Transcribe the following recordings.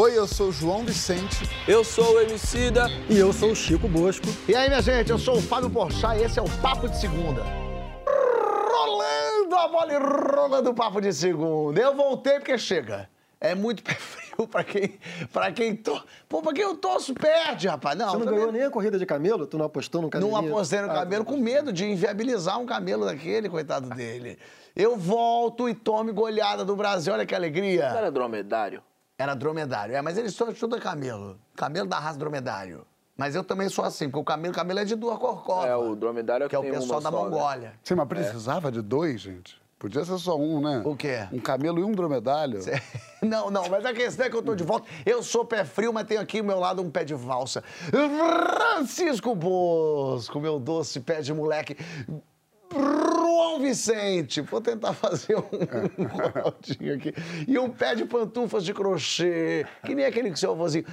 Oi, eu sou o João Vicente. Eu sou o Emicida. E eu sou o Chico Bosco. E aí, minha gente, eu sou o Fábio Porchat e esse é o Papo de Segunda. Rolando a bola e rolando o Papo de Segunda. Eu voltei porque chega. É muito pé frio pra quem, pra quem to... Pô, pra quem eu torço, perde, rapaz. Não, Você não também- ganhou nem a corrida de camelo? Tu não apostou no camelo? Não apostei no camelo com medo de inviabilizar um camelo daquele, coitado dele. Eu volto e tome goleada do Brasil, olha que alegria. Era dromedário? Era dromedário. É, mas eles são tudo é camelo. Camelo da raça dromedário. Mas eu também sou assim, porque o camelo, camelo é de duas corcovas. É, o dromedário é que é o pessoal uma da só, né? Mongólia. Sim, mas precisava de dois, gente? Podia ser só um, né? O quê? Um camelo e um dromedário. Não, não, mas a questão é que eu tô de volta. Eu sou pé frio, mas tenho aqui ao meu lado um pé de valsa. Francisco Bosco, meu doce pé de moleque. João Vicente, vou tentar fazer um, um aqui. E um pé de pantufas de crochê, que nem aquele que seu avôzinho.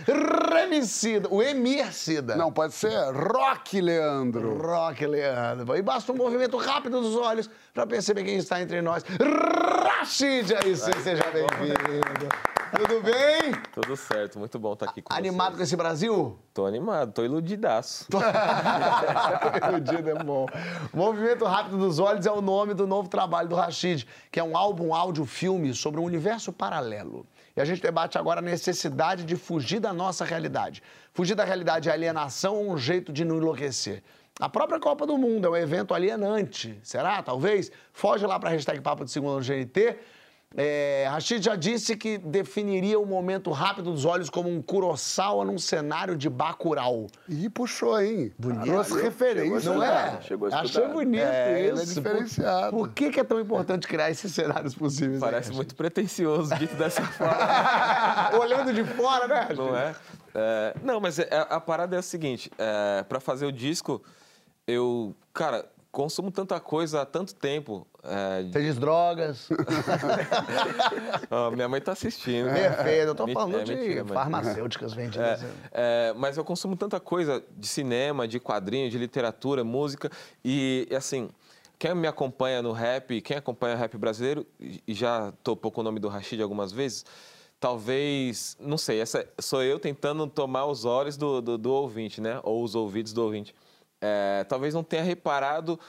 Remicida, o Emircida. Não, pode ser Rock Leandro. Rock, Leandro. E basta um movimento rápido dos olhos para perceber quem está entre nós. Rashid, aí sim, seja bem-vindo. Tudo bem? Tudo certo, muito bom estar aqui com Animado com vocês. esse Brasil? Tô animado, tô iludidaço. Iludido é bom. Movimento Rápido dos Olhos é o nome do novo trabalho do Rashid, que é um álbum áudio-filme sobre um universo paralelo. E a gente debate agora a necessidade de fugir da nossa realidade. Fugir da realidade é alienação ou um jeito de não enlouquecer? A própria Copa do Mundo é um evento alienante. Será? Talvez? Foge lá para a hashtag Papo de Segunda no GNT. É, Rashid já disse que definiria o momento rápido dos olhos como um Kurosawa num cenário de Bacurau. Ih, puxou, hein? Bonito. Trouxe referência. Não é? Chegou a Achei bonito É, ele é isso. diferenciado. Por, por que, que é tão importante criar esses cenários possíveis? Parece né, muito pretencioso, dito dessa forma? Olhando de fora, né? Rashid? não é? É, Não, mas é- a, parada é a seguinte, é, para fazer o disco, eu, cara, consumo tanta coisa há tanto tempo. é, Você diz drogas. ó, minha mãe tá assistindo. Perfeito. Eu tô Menti- falando é de mentira, farmacêuticas vendidas. É, é, mas eu consumo tanta coisa de cinema, de quadrinho, de literatura, música. E, assim, quem me acompanha no rap, quem acompanha o rap brasileiro, e já topou com o nome do Rashid algumas vezes, talvez, não sei, essa sou eu tentando tomar os olhos do, do, do ouvinte, né? Ou os ouvidos do ouvinte. É, talvez não tenha reparado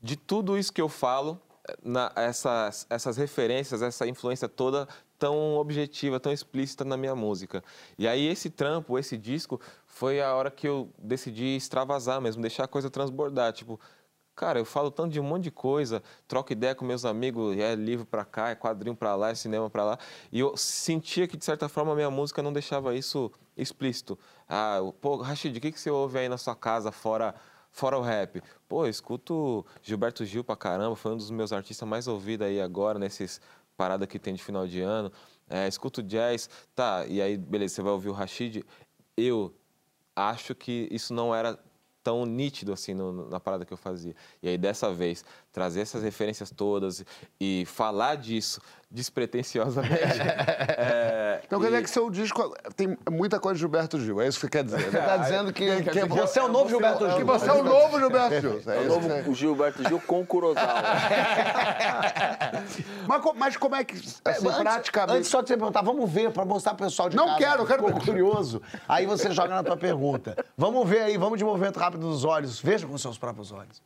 de tudo isso que eu falo, na- essas, essas referências, essa influência toda tão objetiva, tão explícita na minha música. E aí esse trampo, esse disco, foi a hora que eu decidi extravasar mesmo, deixar a coisa transbordar. Tipo, cara, eu falo tanto de um monte de coisa, troco ideia com meus amigos, é livro pra cá, é quadrinho pra lá, é cinema pra lá. E eu sentia que, de certa forma, a minha música não deixava isso explícito. Ah, pô, Rashid, o que, que você ouve aí na sua casa fora Fora o rap. Pô, eu escuto Gilberto Gil pra caramba, foi um dos meus artistas mais ouvidos aí agora, nesses paradas que tem de final de ano. É, escuto jazz, tá, e aí, beleza, você vai ouvir o Rashid. Eu acho que isso não era tão nítido assim no- na parada que eu fazia. E aí, dessa vez, trazer essas referências todas e falar disso despretensiosamente. é, Então quer e- dizer que seu disco tem muita coisa de Gilberto Gil, é isso que quer dizer. Você tá dizendo que, que que você é o novo Gilberto Que Gil. você é o novo Gilberto Gil. É É o novo que- Gilberto Gil com Kurosawa. Mas, mas como é que, assim, Antes- praticamente... Antes só de você perguntar, vamos ver, pra mostrar pro pessoal de Não casa. quero, eu quero Ficou ver. curioso. Aí você joga na tua pergunta. Vamos ver aí, vamos de movimento rápido dos olhos. Veja com seus próprios olhos.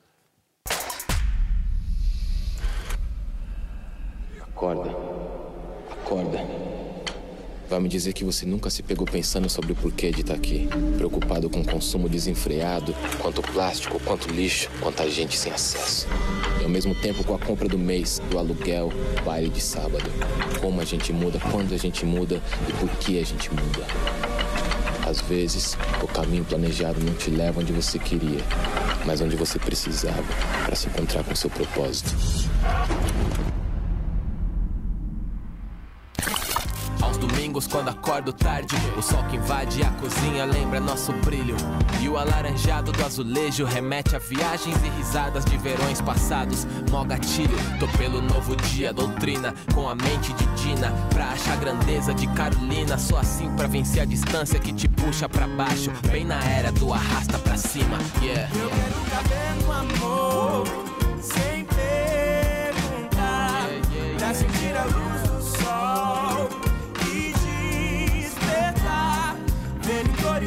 Acorda. Acorda. Vai me dizer que você nunca se pegou pensando sobre o porquê de estar aqui. Preocupado com o consumo desenfreado, quanto plástico, quanto lixo, quanta gente sem acesso. E ao mesmo tempo com a compra do mês, do aluguel, baile de sábado. Como a gente muda, quando a gente muda e por que a gente muda. Às vezes, o caminho planejado não te leva onde você queria, mas onde você precisava para se encontrar com seu propósito. Domingos, quando acordo tarde, o sol que invade a cozinha lembra nosso brilho. E o alaranjado do azulejo remete a viagens e risadas de verões passados. Mó gatilho, tô pelo novo dia, doutrina, com a mente de Dina. Pra achar grandeza de Carolina, sou assim pra vencer a distância que te puxa pra baixo. Bem na era do arrasta pra cima, yeah. Eu quero caber no amor, sem perguntar. Pra sentir a luz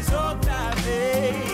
outra vez.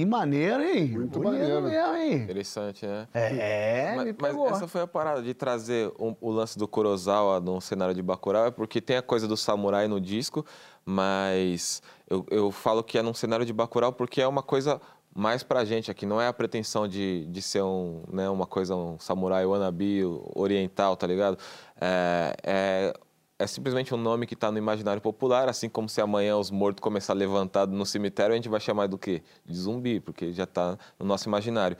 Que maneiro, hein? Muito maneiro. mesmo, hein? Interessante, né? É, Mas, mas essa foi a parada de trazer um- o lance do Kurosawa no cenário de Bacurau, é porque tem a coisa do samurai no disco, mas eu, eu falo que é num cenário de Bacurau porque é uma coisa mais pra gente aqui, não é a pretensão de, de ser um, né, uma coisa, um samurai wannabe oriental, tá ligado? É, é, é simplesmente um nome que está no imaginário popular, assim como se amanhã os mortos começar a levantar no cemitério, a gente vai chamar do quê? De zumbi, porque já está no nosso imaginário.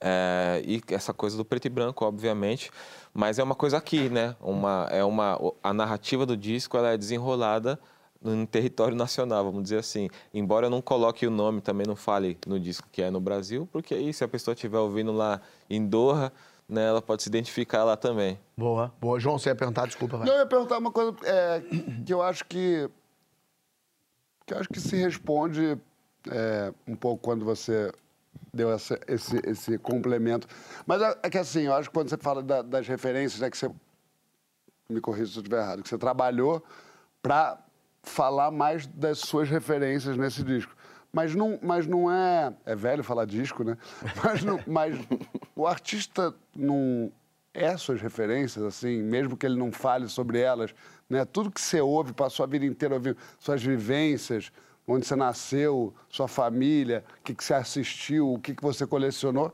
É, e essa coisa do preto e branco, obviamente, mas é uma coisa aqui, né? Uma, é uma, a narrativa do disco ela é desenrolada no território nacional, vamos dizer assim. Embora eu não coloque o nome, também não fale no disco que é no Brasil, porque aí se a pessoa estiver ouvindo lá em Doha, né, ela pode se identificar lá também. Boa, boa. João, você ia perguntar, desculpa, vai. Não, eu ia perguntar uma coisa é, que eu acho que. que eu acho que se responde é, um pouco quando você deu essa- esse, esse complemento. Mas é, é que assim, eu acho que quando você fala da- das referências, né, que você. Me corrija se eu estiver errado, que você trabalhou para falar mais das suas referências nesse disco. Mas não, mas não é. É velho falar disco, né? Mas, não, mas o artista não é suas referências, assim, mesmo que ele não fale sobre elas, né? Tudo que você ouve, passou a vida inteira ouvindo, suas vivências, onde você nasceu, sua família, o que, que você assistiu, o que, que você colecionou,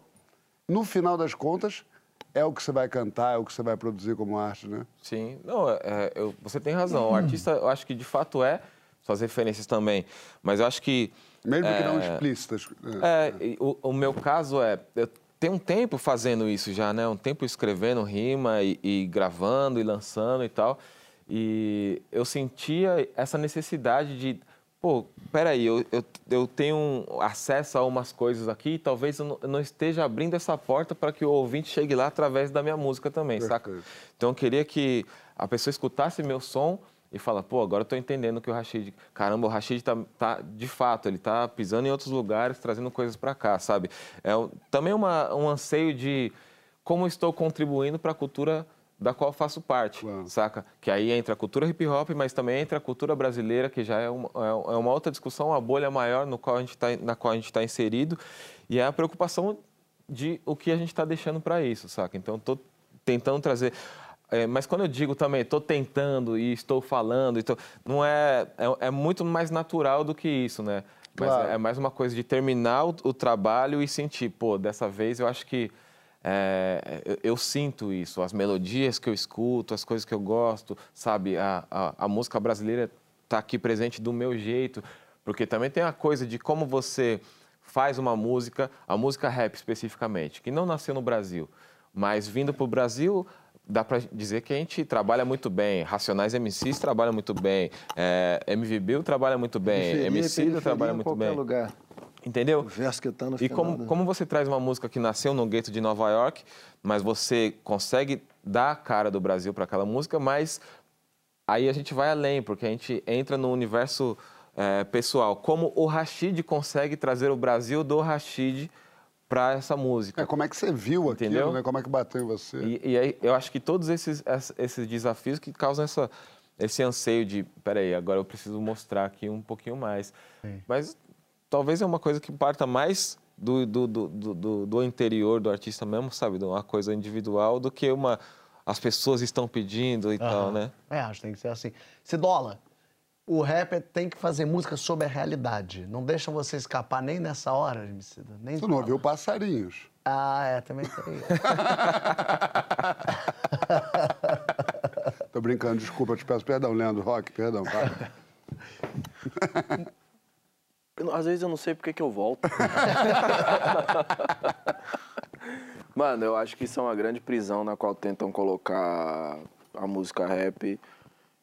no final das contas, é o que você vai cantar, é o que você vai produzir como arte, né? Sim, não, é- é, eu- você tem razão. O artista, eu acho que de fato é, suas referências também. Mas eu acho que. Mesmo que não é, explícitas. É, e o, o meu caso é. Eu tenho um tempo fazendo isso já, né? Um tempo escrevendo rima e, e gravando e lançando e tal. E eu sentia essa necessidade de. Pô, peraí, eu, eu, eu tenho acesso a umas coisas aqui e talvez eu não, eu não esteja abrindo essa porta para que o ouvinte chegue lá através da minha música também, saca? Perfeito. Então eu queria que a pessoa escutasse meu som e fala, pô, agora eu tô entendendo que o Rashid, caramba, o Rashid tá, tá de fato, ele tá pisando em outros lugares, trazendo coisas para cá, sabe? É também uma, um anseio de como estou contribuindo para a cultura da qual faço parte, Claro. saca? Que aí entra a cultura hip hop, mas também entra a cultura brasileira, que já é uma, é uma outra discussão, uma bolha maior no qual a gente tá, na qual a gente está inserido, e é a preocupação de o que a gente está deixando para isso, saca? Então, estou tentando trazer. É, mas quando eu digo também, estou tentando e estou falando, então, não é, é. é muito mais natural do que isso, né? Mas Claro. é, é mais uma coisa de terminar o, o trabalho e sentir, pô, dessa vez eu acho que. é, eu, eu sinto isso, as melodias que eu escuto, as coisas que eu gosto, sabe? A, a, a música brasileira está aqui presente do meu jeito, porque também tem a coisa de como você faz uma música, a música rap especificamente, que não nasceu no Brasil, mas vindo para o Brasil, dá para dizer que a gente trabalha muito bem. Racionais MCs trabalham muito bem, é, MV Bill trabalha muito bem, Periferia, MC trabalha muito bem. lugar. Entendeu? O verso que tá no E final, como, né? como você traz uma música que nasceu no gueto de Nova York, mas você consegue dar a cara do Brasil para aquela música, mas aí a gente vai além, porque a gente entra no universo eh, pessoal. Como o Rashid consegue trazer o Brasil do Rashid para essa música. É, como é que você viu aquilo, Entendeu? né? Como é que bateu em você? E, e aí eu acho que todos esses, ess- esses desafios que causam essa, esse anseio de, peraí, agora eu preciso mostrar aqui um pouquinho mais. Mas talvez é uma coisa que parta mais do, do, do, do- do, interior do artista mesmo, sabe? De uma coisa individual, do que uma... As pessoas estão pedindo e tal, né? É, acho que tem que ser assim. Cidola, o rapper tem que fazer música sobre a realidade. Não deixa você escapar nem nessa hora, Emicida. Nem Tu não ouviu passarinhos. Ah, é, também tem. Tô brincando, desculpa, eu te peço perdão, Leandro Rock, perdão? Eu às vezes eu não sei porque que eu volto. Mano, eu acho que isso é uma grande prisão na qual tentam colocar a música rap.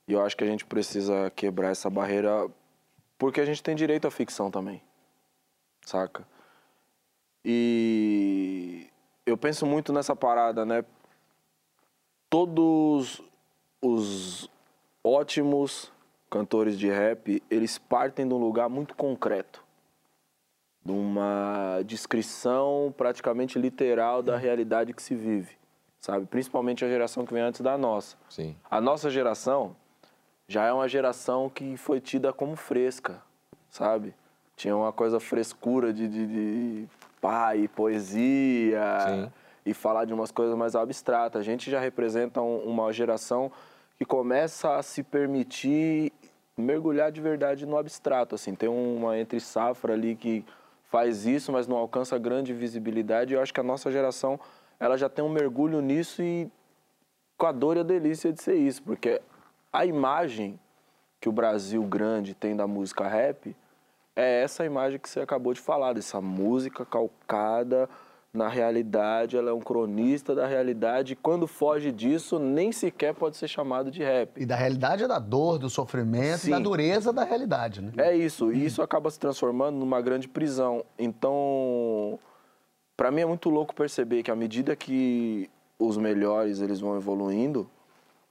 E eu acho que a gente precisa quebrar essa barreira porque a gente tem direito à ficção também. Saca? E eu penso muito nessa parada, né? Todos os ótimos cantores de rap, eles partem de um lugar muito concreto. De uma descrição praticamente literal da realidade que se vive, sabe? Principalmente a geração que vem antes da nossa. Sim. A nossa geração já é uma geração que foi tida como fresca, sabe? Tinha uma coisa frescura de, de, de pai, poesia Sim. e falar de umas coisas mais abstratas. A gente já representa um- uma geração que começa a se permitir mergulhar de verdade no abstrato, assim. Tem uma entre safra ali que faz isso, mas não alcança grande visibilidade. Eu acho que a nossa geração, ela já tem um mergulho nisso e com a dor e a delícia de ser isso, porque a imagem que o Brasil grande tem da música rap é essa imagem que você acabou de falar, dessa música calcada na realidade, ela é um cronista da realidade, e quando foge disso, nem sequer pode ser chamado de rap. E da realidade é da dor, do sofrimento, e da Sim. dureza da realidade, né? É isso, e isso acaba se transformando numa grande prisão. Então, para mim é muito louco perceber que à medida que os melhores eles vão evoluindo,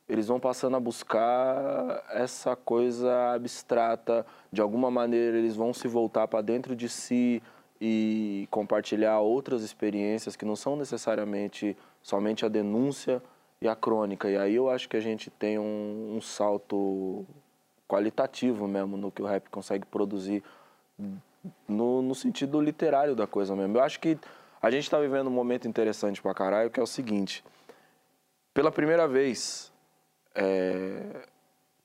eles vão passando a buscar essa coisa abstrata, de alguma maneira eles vão se voltar para dentro de si e compartilhar outras experiências que não são necessariamente somente a denúncia e a crônica. E aí eu acho que a gente tem um, um salto qualitativo mesmo no que o rap consegue produzir no, no sentido literário da coisa mesmo. Eu acho que a gente está vivendo um momento interessante pra caralho, que é o seguinte. Pela primeira vez, é,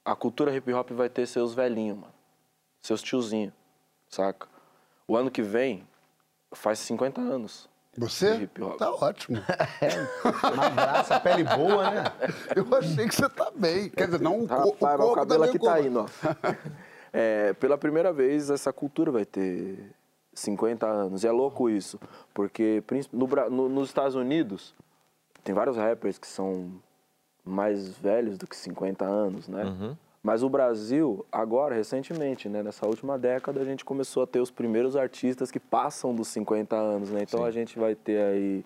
a cultura hip hop vai ter seus velhinhos, mano. Seus tiozinhos, saca? O ano que vem faz 50 anos. de Você? hip hop. Tá ótimo. Uma graça, pele boa, né? Eu achei que você tá bem. Quer dizer, não o, o Rapaz, mas o corpo cabelo aqui tá indo, ó. É, pela primeira vez, essa cultura vai ter 50 anos. E é louco isso, porque no no- nos Estados Unidos, tem vários rappers que são mais velhos do que 50 anos, né? Mas o Brasil, agora, recentemente, né, nessa última década, a gente começou a ter os primeiros artistas que passam dos 50 anos, né? Então Sim. a gente vai ter aí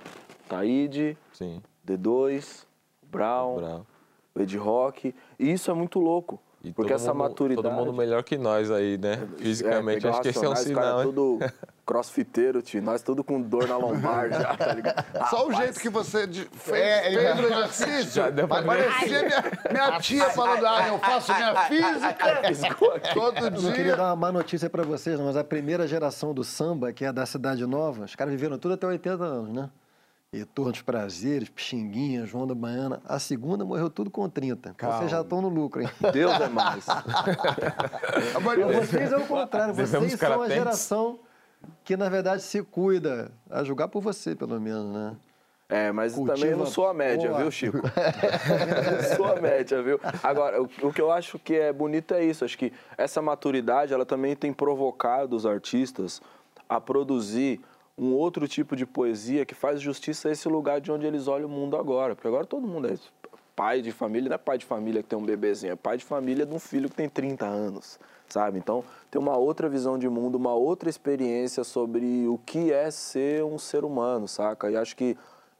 Taíde, Sim. D2, Brown, o Ed Rock. E isso é muito louco. E porque todo essa mundo- maturidade. Todo mundo melhor que nós aí, né? Fisicamente. pegar Acho que esse é um cara, sinal, hein? tudo crossfiteiro, tio. Nós tudo com dor na lombar já, tá ligado? Só o Rapaz, jeito que você de- fez, É, ele fez já- o exercício. Já deu pra parecer minha, minha tia falando, ah, eu faço minha física todo Eu não queria dia. dar uma má notícia pra vocês, mas a primeira geração do samba, que é da Cidade Nova, os caras viveram tudo até 80 anos, né? E Torno dos Prazeres, Pixinguinha, João da Baiana. A segunda morreu tudo com 30. Vocês já estão no lucro, hein? Deus é mais. Vocês é o contrário, Devemos vocês são a geração que, na verdade, se cuida. A julgar por você, pelo menos, né? É, mas Cultiva também não sou a média, boa. viu, Chico? não sou a média, viu? Agora, o, o que eu acho que é bonito é isso. Acho que essa maturidade, ela também tem provocado os artistas a produzir um outro tipo de poesia que faz justiça a esse lugar de onde eles olham o mundo agora. Porque agora todo mundo é pai de família, não é pai de família que tem um bebezinho, é pai de família de um filho que tem 30 anos, sabe? Então, tem uma outra visão de mundo, uma outra experiência sobre o que é ser um ser humano, saca? E acho que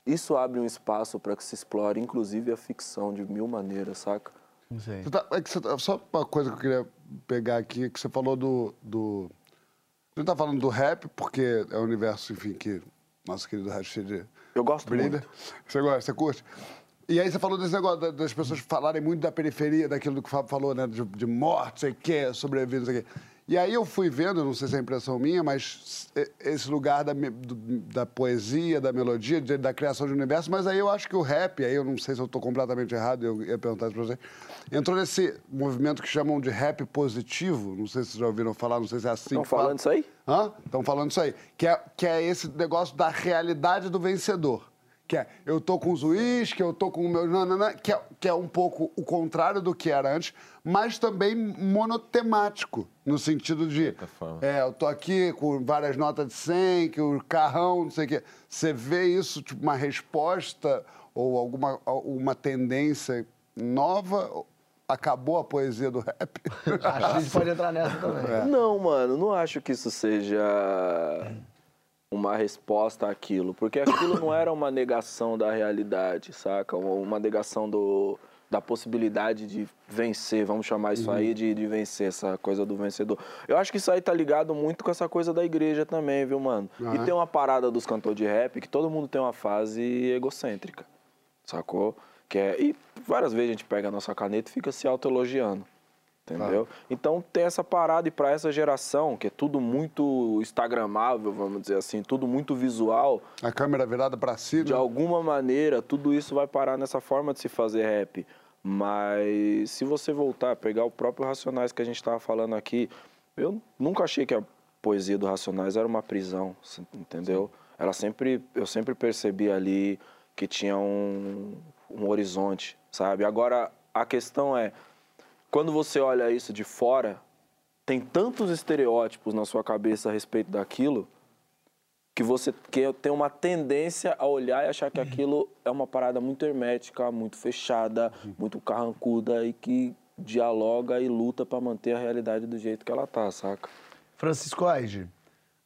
isso abre um espaço para que se explore, inclusive, a ficção de mil maneiras, saca? Não sei. Você tá- é tá- só uma coisa que eu queria pegar aqui, que você falou do. do a gente tá falando do rap, porque é o universo, enfim, que nosso querido Rashid Eu gosto brinda. muito. Você gosta, você curte? E aí você falou desse negócio da- das pessoas falarem muito da periferia, daquilo que o Fábio falou, né? De, de morte, sei o quê, sobrevivência, sei o quê. E aí eu fui vendo, não sei se é impressão minha, mas e- esse lugar da, da poesia, da melodia, da criação de universo, mas aí eu acho que o rap, aí eu não sei se eu estou completamente errado, eu ia perguntar isso pra você, entrou nesse movimento que chamam de rap positivo, não sei se vocês já ouviram falar, não sei se é assim Estão que fala. falando isso aí? Hã? Estão falando isso aí. Que é, que é esse negócio da realidade do vencedor. Que é, eu tô com os uísque, eu tô com o meu... Não, não, não, que, é, que é um pouco o contrário do que era antes, mas também monotemático, no sentido de... É, eu tô aqui com várias notas de 100, que o carrão, não sei o quê. Você vê isso, tipo, uma resposta ou alguma uma tendência nova? Acabou a poesia do rap? Acho que a gente pode entrar nessa também. É. Não, mano, não acho que isso seja uma resposta àquilo, porque aquilo não era uma negação da realidade, saca? Uma negação do, da possibilidade de vencer, vamos chamar isso aí de, de vencer, essa coisa do vencedor. Eu acho que isso aí tá ligado muito com essa coisa da igreja também, viu, mano? E tem uma parada dos cantores de rap que todo mundo tem uma fase egocêntrica, sacou? Que é, e várias vezes a gente pega a nossa caneta e fica se autoelogiando. Entendeu? Então tem essa parada e para essa geração, que é tudo muito instagramável, vamos dizer assim, tudo muito visual, A câmera virada pra si, de alguma maneira, tudo isso vai parar nessa forma de se fazer rap. Mas se você voltar, pegar o próprio Racionais que a gente estava falando aqui, eu nunca achei que a poesia do Racionais era uma prisão, entendeu? Ela sempre, eu sempre percebi ali que tinha um, um horizonte, sabe? Agora, a questão é, quando você olha isso de fora, tem tantos estereótipos na sua cabeça a respeito daquilo que você que tem uma tendência a olhar e achar que aquilo é uma parada muito hermética, muito fechada, muito carrancuda e que dialoga e luta para manter a realidade do jeito que ela tá, saca? Francisco Aide,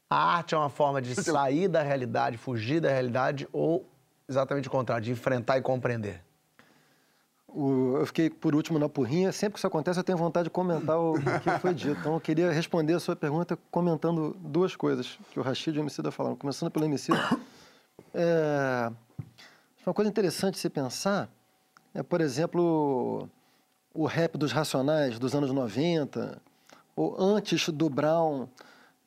a arte é uma forma de sair da realidade, fugir da realidade ou exatamente o contrário, de enfrentar e compreender? O- eu fiquei por último na porrinha. Sempre que isso acontece, eu tenho vontade de comentar o que foi dito. Então, eu queria responder a sua pergunta comentando duas coisas que o Rashid e o Emicida falaram. Começando pelo Emicida. É, uma coisa interessante de se pensar é, por exemplo, o rap dos Racionais dos anos 90, ou antes do Brown,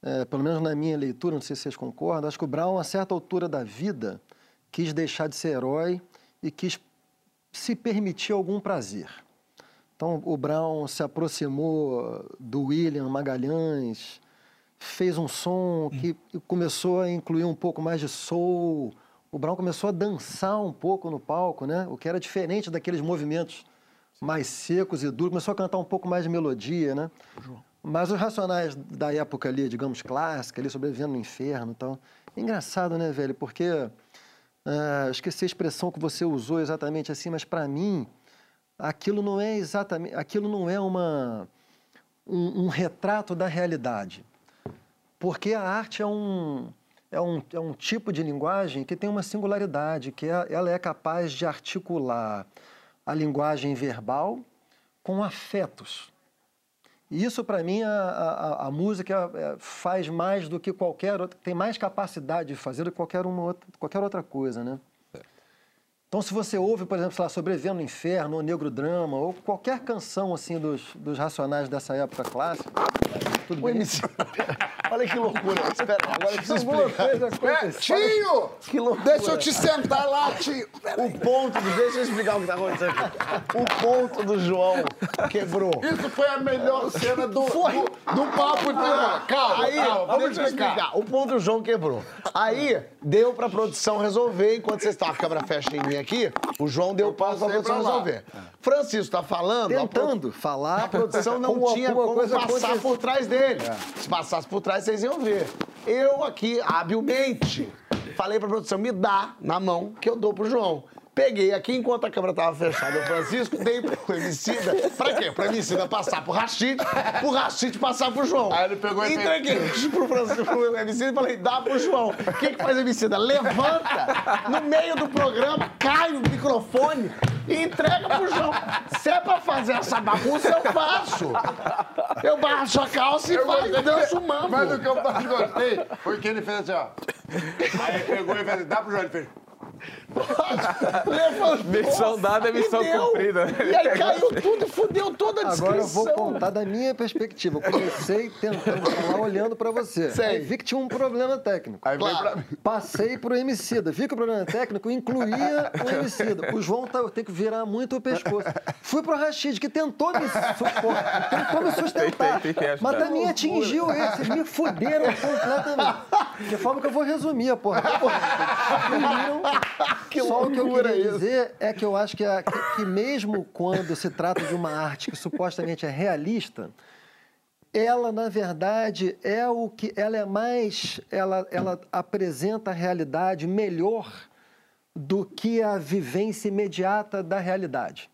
é, pelo menos na minha leitura, não sei se vocês concordam, acho que o Brown, a certa altura da vida, quis deixar de ser herói e quis se permitir algum prazer. Então, o Brown se aproximou do William Magalhães, fez um som que começou a incluir um pouco mais de soul. O Brown começou a dançar um pouco no palco, né? o que era diferente daqueles movimentos mais secos e duros. Começou a cantar um pouco mais de melodia, né? Mas os racionais da época ali, digamos, clássica, ali, sobrevivendo no inferno e tal. Engraçado, né, velho? Porque ah, esqueci a expressão que você usou exatamente assim, mas para mim aquilo não é exatamente, aquilo não é uma um, um retrato da realidade, porque a arte é um é um, é um tipo de linguagem que tem uma singularidade, que é, ela é capaz de articular a linguagem verbal com afetos. E isso, para mim, a, a, a música é, faz mais do que qualquer outra, tem mais capacidade de fazer do que qualquer, uma outra, qualquer outra coisa, né? Então, se você ouve, por exemplo, sei lá, Sobrevivendo no Inferno, ou Negro Drama, ou qualquer canção, assim, dos, dos Racionais dessa época clássica, tudo bem. MC... Olha que loucura. Espera, agora eu preciso Alguma explicar. aconteceu. Tio! Que loucura. Deixa eu te sentar lá, tio. O ponto do... Deixa eu explicar o que tá acontecendo aqui. O ponto do João quebrou. Isso foi a melhor cena do, do, do papo de... Calma, Aí, calma, vamos deixa eu explicar. explicar. O ponto do João quebrou. Aí, deu pra produção resolver, enquanto vocês estavam, a câmera fecha em mim aqui, o João deu pausa pra produção pra resolver. Francisco tá falando... a pro- Tentando falar, A produção não tinha alguma como passar aconteceu. por trás dele. Se passasse por trás, vocês iam ver. Eu aqui, habilmente, falei pra produção, me dá na mão que eu dou pro João. Peguei aqui, enquanto a câmera tava fechada, o Francisco, dei pro Emicida. Pra quê? Pro Emicida passar pro Rachid, pro Rachid passar pro João. Aí ele pegou e Entreguei pro Francisco, pro Emicida e falei, dá pro João. O que que faz o Emicida? Levanta, no meio do programa, cai o microfone e entrega pro João. Se é pra fazer essa bagunça, eu faço. Eu baixo a calça e faço, danço o mambo. Mas o que eu mais gostei foi que ele fez assim, ó. Aí pegou e fez assim, dá pro João, ele fez... Levantou. Missão dada é missão deu. cumprida. E aí caiu tudo e fudeu toda a descrição. Agora eu vou contar da minha perspectiva. Eu comecei tentando falar olhando pra você. Sei. Aí vi que tinha um problema técnico. Aí veio pra mim. Passei pro Emicida. Vi que o problema técnico incluía o Emicida. O João tá, eu tenho que virar muito o pescoço. Fui pro Rashid, que tentou me, suportar, tentou me sustentar. Tentei, tentei ajudar. mas também atingiu ele. Vocês me fuderam completamente. De forma que eu vou resumir a porra. Destruíram. Só o que eu queria dizer é que eu acho que, a- que- que mesmo quando se trata de uma arte que supostamente é realista, ela na verdade é o que ela é mais ela, ela apresenta a realidade melhor do que a vivência imediata da realidade.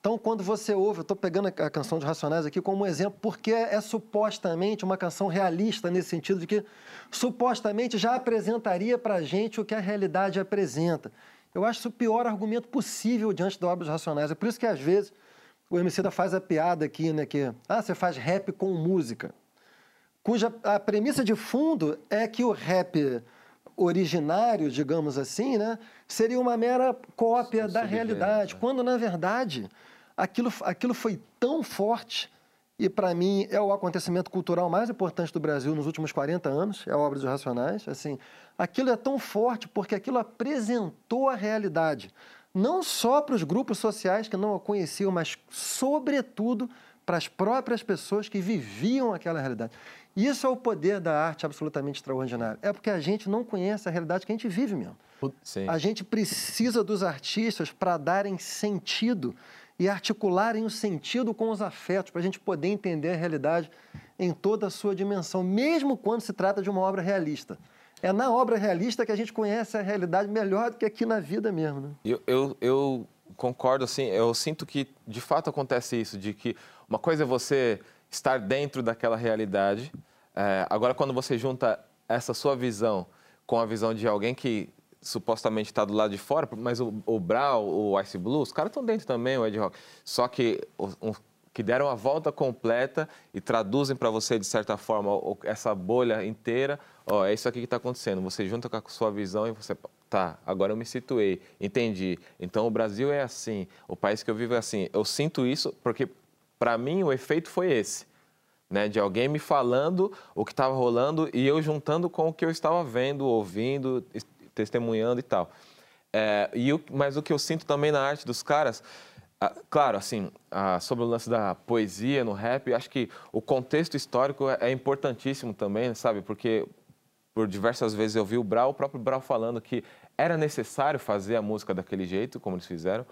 Então, quando você ouve, eu estou pegando a a canção de Racionais aqui como um exemplo, porque é supostamente uma canção realista nesse sentido de que supostamente já apresentaria para a gente o que a realidade apresenta. Eu acho isso o pior argumento possível diante da obra dos Racionais. É por isso que, às vezes, o MC da faz a piada aqui, né? Que, ah, você faz rap com música. Cuja a premissa de fundo é que o rap originário, digamos assim, né? Seria uma mera cópia da realidade. Quando, na verdade, aquilo, aquilo foi tão forte e para mim é o acontecimento cultural mais importante do Brasil nos últimos 40 anos, é a obra dos Racionais. Assim, aquilo é tão forte porque aquilo apresentou a realidade, não só para os grupos sociais que não a conheciam, mas sobretudo para as próprias pessoas que viviam aquela realidade. Isso é o poder da arte absolutamente extraordinário. É porque a gente não conhece a realidade que a gente vive mesmo. Sim. A gente precisa dos artistas para darem sentido e articularem o sentido com os afetos, para a gente poder entender a realidade em toda a sua dimensão, mesmo quando se trata de uma obra realista. É na obra realista que a gente conhece a realidade melhor do que aqui na vida mesmo. Né? Eu, eu, eu concordo, assim, eu sinto que de fato acontece isso, de que uma coisa é você estar dentro daquela realidade, é, agora quando você junta essa sua visão com a visão de alguém que supostamente está do lado de fora, mas o, o Brau, o Ice Blue, os caras estão dentro também, o Ed Rock. Só que um, que deram a volta completa e traduzem para você, de certa forma, essa bolha inteira. Ó, é isso aqui que está acontecendo. Você junta com a sua visão e você. Tá, agora eu me situei, entendi. Então o Brasil é assim, o país que eu vivo é assim. Eu sinto isso porque, para mim, o efeito foi esse. Né, de alguém me falando o que estava rolando e eu juntando com o que eu estava vendo, ouvindo, testemunhando e tal. É, e o, mas o que eu sinto também na arte dos caras, claro, assim, sobre o lance da poesia no rap, acho que o contexto histórico é, é, importantíssimo também, sabe? Porque por diversas vezes eu vi o Brau, o próprio Brau falando que era necessário fazer a música daquele jeito, como eles fizeram.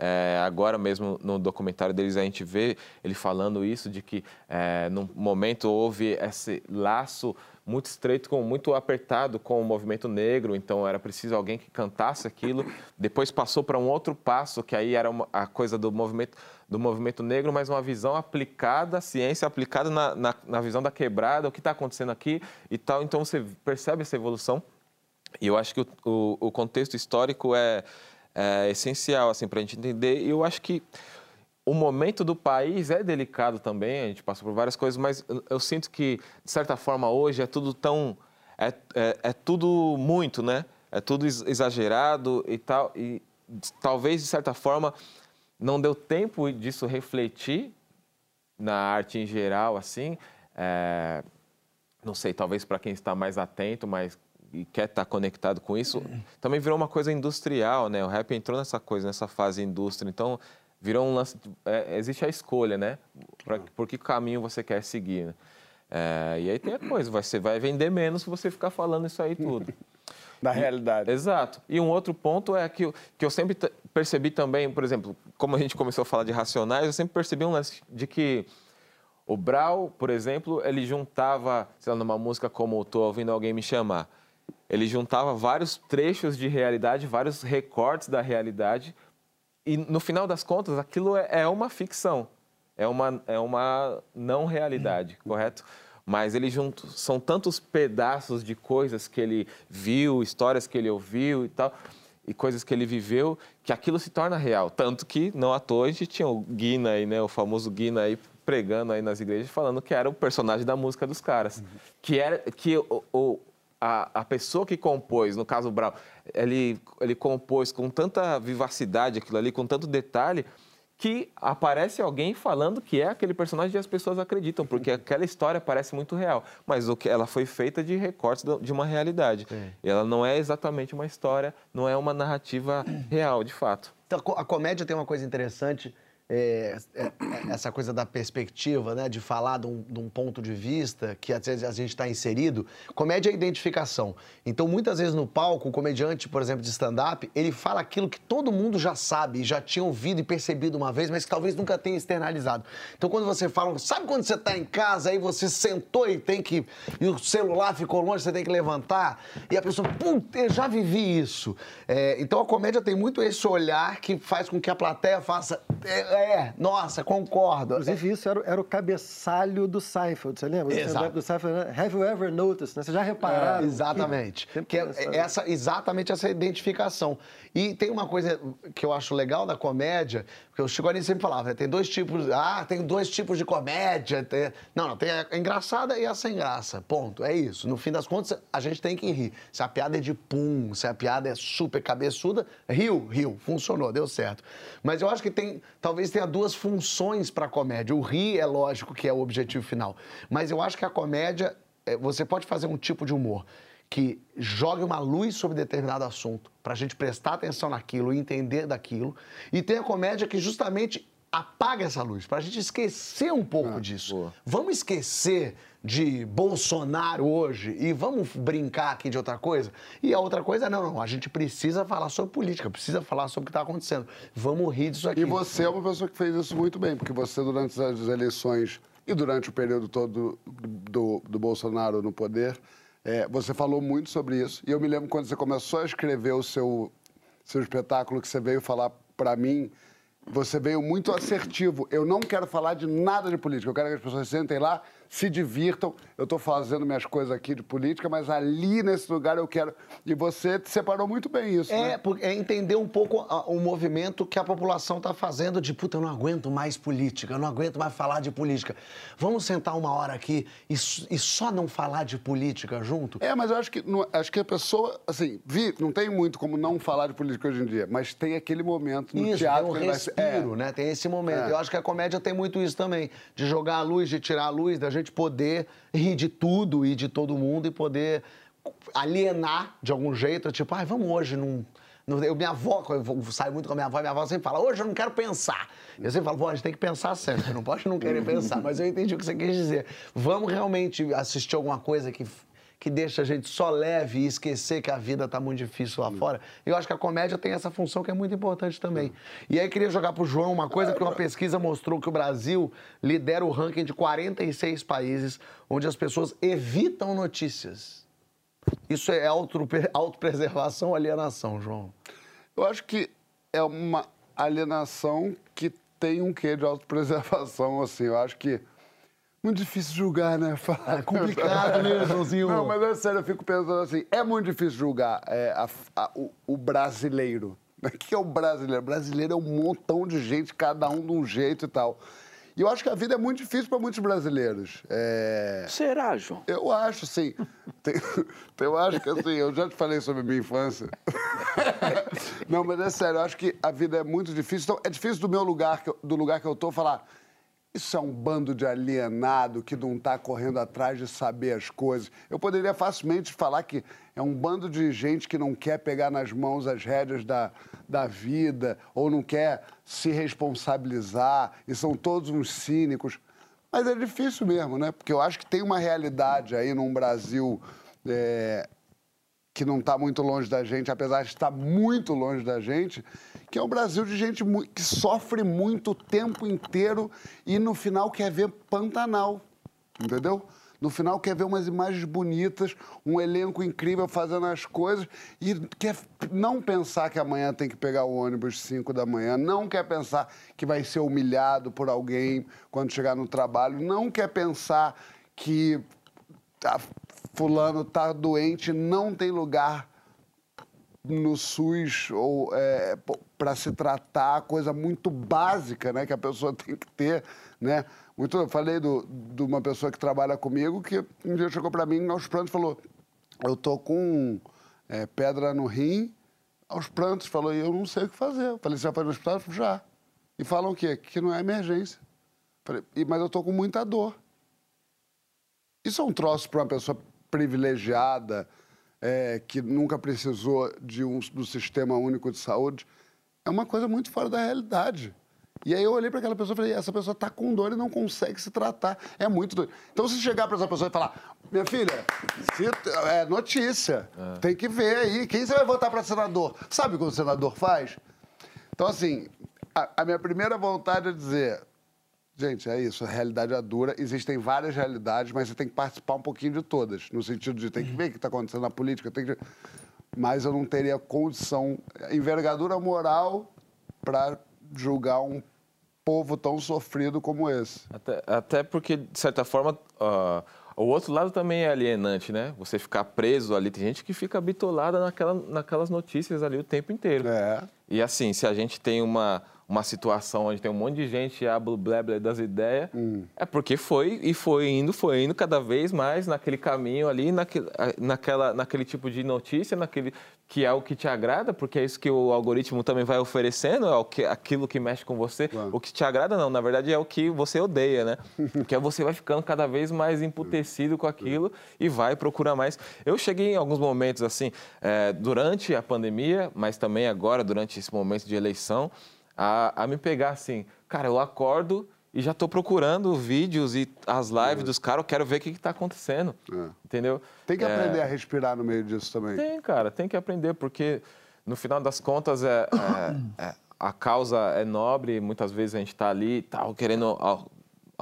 É, agora mesmo no documentário deles a gente vê ele falando isso de que é, momento houve esse laço muito estreito, com, muito apertado com o movimento negro, então era preciso alguém que cantasse aquilo. Depois passou para um outro passo, que aí era uma, a coisa do movimento, do movimento negro, mas uma visão aplicada, ciência aplicada na, na, na visão da quebrada, o que está acontecendo aqui e tal. Então você percebe essa evolução. E eu acho que o, o, o contexto histórico é, é essencial assim, para a gente entender. E eu acho que o momento do país é delicado também, a gente passa por várias coisas, mas eu sinto que, de certa forma, hoje é tudo tão. É, é, é tudo muito, né? É tudo exagerado e tal. E talvez, de certa forma, não deu tempo disso refletir na arte em geral, assim. É, não sei, talvez para quem está mais atento, mas e quer estar conectado com isso, também virou uma coisa industrial, né? O rap entrou nessa coisa, nessa fase indústria. Então, virou um lance. É, existe a escolha, né? Pra, por que caminho você quer seguir. Né? É, e aí tem a coisa, você vai vender menos se você ficar falando isso aí tudo. Na realidade. Exato. E um outro ponto é que, que eu sempre percebi também, por exemplo, como a gente começou a falar de racionais, eu sempre percebi um lance de que o Brau, por exemplo, ele juntava, sei lá, numa música como Tô Ouvindo Alguém Me Chamar, ele juntava vários trechos de realidade, vários recortes da realidade e no final das contas, aquilo é, é uma ficção, é uma, é uma não realidade, hum. correto? Mas ele junto, são tantos pedaços de coisas que ele viu, histórias que ele ouviu e tal, e coisas que ele viveu, que aquilo se torna real. Tanto que, não à toa, a gente tinha o Guina aí, né, o famoso Guina aí, pregando aí nas igrejas, falando que era o personagem da música dos caras. Uhum. Que era que o, o a, a pessoa que compôs, no caso o Brau, ele, ele compôs com tanta vivacidade aquilo ali, com tanto detalhe, que aparece alguém falando que é aquele personagem e as pessoas acreditam, porque aquela história parece muito real, mas o que ela foi feita de recortes de uma realidade. E ela não é exatamente uma história, não é uma narrativa real, de fato. Então, a comédia tem uma coisa interessante é, é, é, essa coisa da perspectiva, né, de falar de um, de um, ponto de vista que às vezes a gente está inserido. Comédia é identificação. Então, muitas vezes no palco, o comediante, por exemplo, de stand-up, ele fala aquilo que todo mundo já sabe, já tinha ouvido e percebido uma vez, mas que talvez nunca tenha externalizado. Então, quando você fala, sabe quando você está em casa, aí você sentou e tem que. e o celular ficou longe, você tem que levantar, e a pessoa, puta, eu já vivi isso. É, então, a comédia tem muito esse olhar que faz com que a plateia faça É, é, nossa, concordo. Inclusive, isso era, era o cabeçalho do Seinfeld, você lembra? Exato. do Seinfeld, né? Have you ever noticed? Né? Vocês já repararam? Exatamente. Que- Que é essa, exatamente essa identificação. E tem uma coisa que eu acho legal da comédia, porque o Chico Anísio sempre falava, tem dois tipos, ah, tem dois tipos de comédia. tem- Não, não, tem a engraçada e a sem graça. Ponto. É isso. No fim das contas, a gente tem que rir. Se a piada é de pum, se a piada é super cabeçuda, riu, riu, funcionou, deu certo. Mas eu acho que tem, talvez tenha duas funções para a comédia. O rir é lógico que é o objetivo final, mas eu acho que a comédia, é, você pode fazer um tipo de humor que jogue uma luz sobre determinado assunto, para a gente prestar atenção naquilo e entender daquilo. E tem a comédia que justamente apaga essa luz, para a gente esquecer um pouco disso. Vamos esquecer de Bolsonaro hoje e vamos brincar aqui de outra coisa? E a outra coisa, não, não, a gente precisa falar sobre política, precisa falar sobre o que está acontecendo. Vamos rir disso aqui. E você é uma pessoa que fez isso muito bem, porque você, durante as eleições e durante o período todo do, do Bolsonaro no poder, é, você falou muito sobre isso. E eu me lembro quando você começou a escrever o seu, seu espetáculo, que você veio falar para mim, você veio muito assertivo. Eu não quero falar de nada de política. Eu quero que as pessoas sentem lá, se divirtam. Eu estou fazendo minhas coisas aqui de política, mas ali nesse lugar eu quero. E você separou muito bem isso. É, né? é entender um pouco a- o movimento que a população está fazendo de puta, eu não aguento mais política, eu não aguento mais falar de política. Vamos sentar uma hora aqui e, e só não falar de política junto? É, mas eu acho que, acho que a pessoa, assim, vi, não tem muito como não falar de política hoje em dia, mas tem aquele momento no Isso, teatro tem um que ele vai respiro, é. né? Tem esse momento. É. Eu acho que a comédia tem muito isso também, de jogar a luz, de tirar a luz, da gente poder rir de tudo e de todo mundo e poder alienar de algum jeito, tipo, ai, vamos hoje num... Eu, minha avó, eu saio muito com a minha avó, minha avó sempre fala, hoje eu não quero pensar. Eu sempre falo, vó, a gente tem que pensar sempre, não pode não querer pensar, mas eu entendi o que você quis dizer. Vamos realmente assistir alguma coisa que que deixa a gente só leve e esquecer que a vida está muito difícil lá fora. Eu acho que a comédia tem essa função que é muito importante também. E aí queria jogar pro João uma coisa que uma pesquisa mostrou que o Brasil lidera o ranking de 46 países onde as pessoas evitam notícias. Isso é auto- autopreservação ou alienação, João? Eu acho que é uma alienação que tem um quê de autopreservação, assim. Eu acho que. Muito difícil julgar, né? É complicado, né, Joãozinho? Não, mas é sério, eu fico pensando assim, é muito difícil julgar é, a- a- o, o brasileiro. O que é o brasileiro? O brasileiro é um montão de gente, cada um de um jeito e tal. E eu acho que a vida é muito difícil para muitos brasileiros. É... Será, João? Eu acho, sim. Tem- eu acho que, assim, eu já te falei sobre a minha infância. Não, mas é sério, eu acho que a vida é muito difícil. Então, é difícil do meu lugar, do lugar que eu tô, falar. Isso é um bando de alienado que não está correndo atrás de saber as coisas. Eu poderia facilmente falar que é um bando de gente que não quer pegar nas mãos as rédeas da, da vida ou não quer se responsabilizar e são todos uns cínicos. Mas é difícil mesmo, né? Porque eu acho que tem uma realidade aí num Brasil é, que não está muito longe da gente, apesar de estar muito longe da gente, que é um Brasil de gente que sofre muito o tempo inteiro e no final quer ver Pantanal, entendeu? No final quer ver umas imagens bonitas, um elenco incrível fazendo as coisas e quer não pensar que amanhã tem que pegar o ônibus 5 da manhã, não quer pensar que vai ser humilhado por alguém quando chegar no trabalho, não quer pensar que fulano tá doente, não tem lugar no SUS ou para se tratar, coisa muito básica, né, que a pessoa tem que ter, né? Muito, eu falei do, de uma pessoa que trabalha comigo que um dia chegou para mim aos prantos falou: eu tô com é, pedra no rim, aos prantos falou e eu não sei o que fazer. Eu falei: você já foi no hospital? Falei, já. E falam o quê? Que não é emergência. Falei, "E- mas eu tô com muita dor. Isso é um troço para uma pessoa privilegiada, é, que nunca precisou de um, do sistema único de saúde. É uma coisa muito fora da realidade. E aí eu olhei para aquela pessoa e falei, essa pessoa está com dor e não consegue se tratar. É muito doido. Então, se chegar para essa pessoa e falar, minha filha, é notícia, tem que ver aí. Quem você vai votar para senador? Sabe o que o senador faz? Então, assim, a, a minha primeira vontade é dizer, Gente, é isso, a realidade é dura. Existem várias realidades, mas você tem que participar um pouquinho de todas. No sentido de tem que ver o que está acontecendo na política, tem que... mas eu não teria condição, envergadura moral para julgar um povo tão sofrido como esse. Até, até porque, de certa forma, ó, o outro lado também é alienante, né? Você ficar preso ali. Tem gente que fica bitolada naquela, naquelas notícias ali o tempo inteiro. É. E assim, se a gente tem uma, uma situação onde tem um monte de gente a blé blé das ideias, é porque foi e foi indo, foi indo cada vez mais naquele caminho ali, naquele, naquela, naquele tipo de notícia, naquele que é o que te agrada, porque é isso que o algoritmo também vai oferecendo, é o que, aquilo que mexe com você. O que te agrada não, na verdade é o que você odeia, né? Porque você vai ficando cada vez mais emputecido com aquilo e vai procurar mais. Eu cheguei em alguns momentos assim, eh, durante a pandemia, mas também agora, durante esse momento de eleição, a, a me pegar assim, cara, eu acordo e já estou procurando vídeos e as lives dos caras, eu quero ver o que está acontecendo, É. entendeu? Tem que É, aprender a respirar no meio disso também. Tem, cara, tem que aprender, porque no final das contas é, é- é- a causa é nobre, muitas vezes a gente está ali tal, querendo a-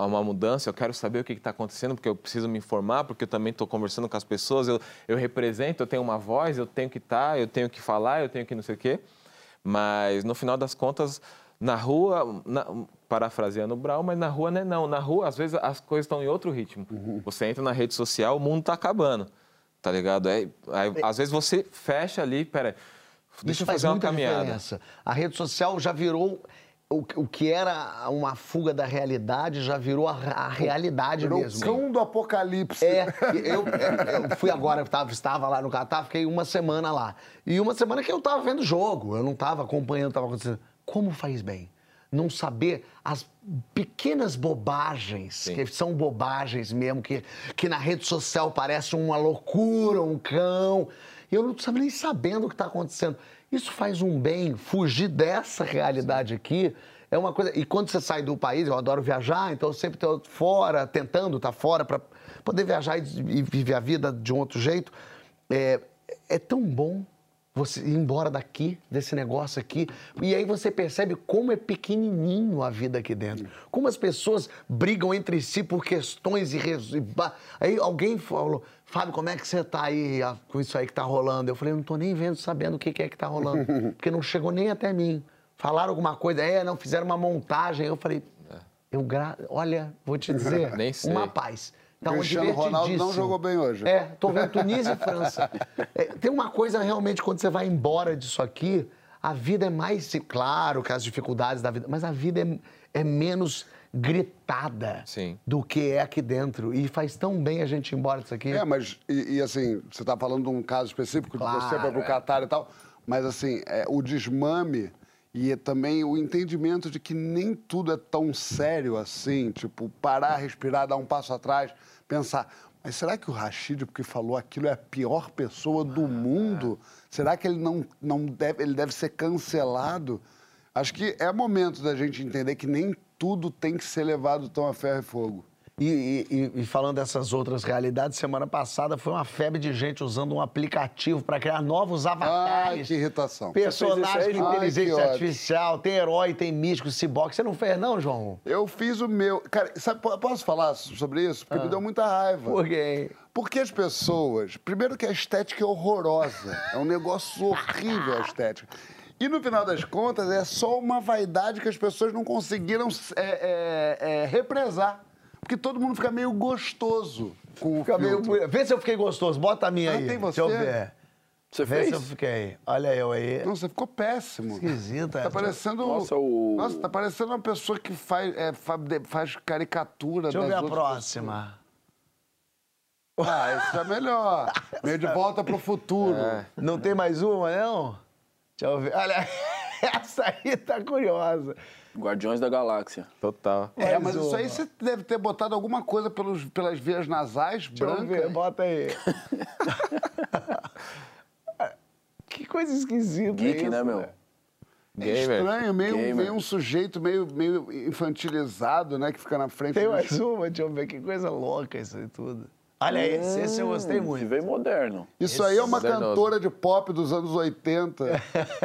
uma mudança, eu quero saber o que está acontecendo, porque eu preciso me informar, porque eu também estou conversando com as pessoas, eu, eu represento, eu tenho uma voz, eu tenho que estar, eu tenho que falar, eu tenho que não sei o quê. Mas no final das contas, na rua, na- parafraseando o Brown, mas na rua não é não. Na rua, às vezes, as coisas estão em outro ritmo. Você entra na rede social, o mundo está acabando. Tá ligado? Aí, aí, às vezes você fecha ali, peraí, deixa eu faz fazer uma caminhada. diferença. A rede social já virou o, o que era uma fuga da realidade, já virou a, a realidade Virou o mesmo. cão do apocalipse. É, eu, eu fui agora, eu tava, estava lá no Catar, fiquei uma semana lá. E uma semana que eu estava vendo jogo, eu não estava acompanhando o que estava acontecendo. Como faz bem? Não saber as pequenas bobagens, que são bobagens mesmo, que, que na rede social parece uma loucura, um cão. E eu não estava nem sabendo o que está acontecendo. Isso faz um bem, fugir dessa realidade aqui. É uma coisa. E quando você sai do país, eu adoro viajar, então eu sempre estou fora, tentando estar fora para poder viajar e, e viver a vida de um outro jeito. É, é tão bom você ir embora daqui, desse negócio aqui, e aí você percebe como é pequenininho a vida aqui dentro. Como as pessoas brigam entre si por questões e... Aí alguém falou, Fábio, como é que você tá aí ah, com isso aí que tá rolando? Eu falei, eu não tô nem vendo, sabendo o que que é que tá rolando, porque não chegou nem até mim. Falaram alguma coisa, é, não, fizeram uma montagem. Eu falei, eu gra... olha, vou te dizer, Nem sei. uma paz. Tá Cristiano Ronaldo não jogou bem hoje. É, tô vendo Tunísia e França. É, tem uma coisa realmente, quando você vai embora disso aqui, a vida é mais. Claro que as dificuldades da vida, mas a vida é, é menos gritada Sim. do que é aqui dentro. E faz tão bem a gente ir embora disso aqui. É, mas, e, e, assim, você está falando de um caso específico Claro, de você para o é. Catar e tal, mas assim, é, o desmame e é também o entendimento de que nem tudo é tão sério assim, tipo, parar, respirar, dar um passo atrás, pensar, mas será que o Rashid, porque falou aquilo, é a pior pessoa do mundo? Será que ele não, não deve, ele deve ser cancelado? Acho que é momento da gente entender que nem tudo tem que ser levado tão a ferro e fogo. E, e- e- falando dessas outras realidades, semana passada foi uma febre de gente usando um aplicativo para criar novos Ai, avatares. que irritação. Personagens com Ai, que inteligência ódio. artificial, tem herói, tem místico, ciborgue. Você não fez, não, João? Eu fiz o meu. Cara, sabe, po- posso falar sobre isso? Porque me deu muita raiva. Ah. Por quê? Porque as pessoas. Primeiro, que a estética é horrorosa. É um negócio horrível a estética. E no final das contas, é só uma vaidade que as pessoas não conseguiram é, é, é, represar. Porque todo mundo fica meio gostoso com o Fica meio... filtro. Vê se eu fiquei gostoso. Bota a minha Ah, aí. tem Deixa eu você? ver. Você Vê se eu fiquei. Olha eu aí. Não, você ficou péssimo. Esquisita. Tá parecendo. Nossa, o- Nossa, tá parecendo uma pessoa que faz, é, faz caricatura Deixa eu das ver a próxima. Ah, esse é melhor. Meio de volta pro futuro. Não tem mais uma, não? Deixa eu ver. Olha, essa aí tá curiosa. Guardiões da Galáxia. Total. É, Mais mas isso aí você deve ter botado alguma coisa pelos, pelas vias nasais, Deixa eu ver, branca. bota aí. que coisa esquisita Geek, isso, né, meu? É estranho, meio, Gamer. meio um sujeito meio, meio infantilizado, né? Que fica na frente Tem mais uma, deixa eu ver. Que coisa louca isso aí tudo. Olha esse, esse eu gostei Que muito. veio moderno. Isso aí é uma modernoso. cantora de pop dos anos 80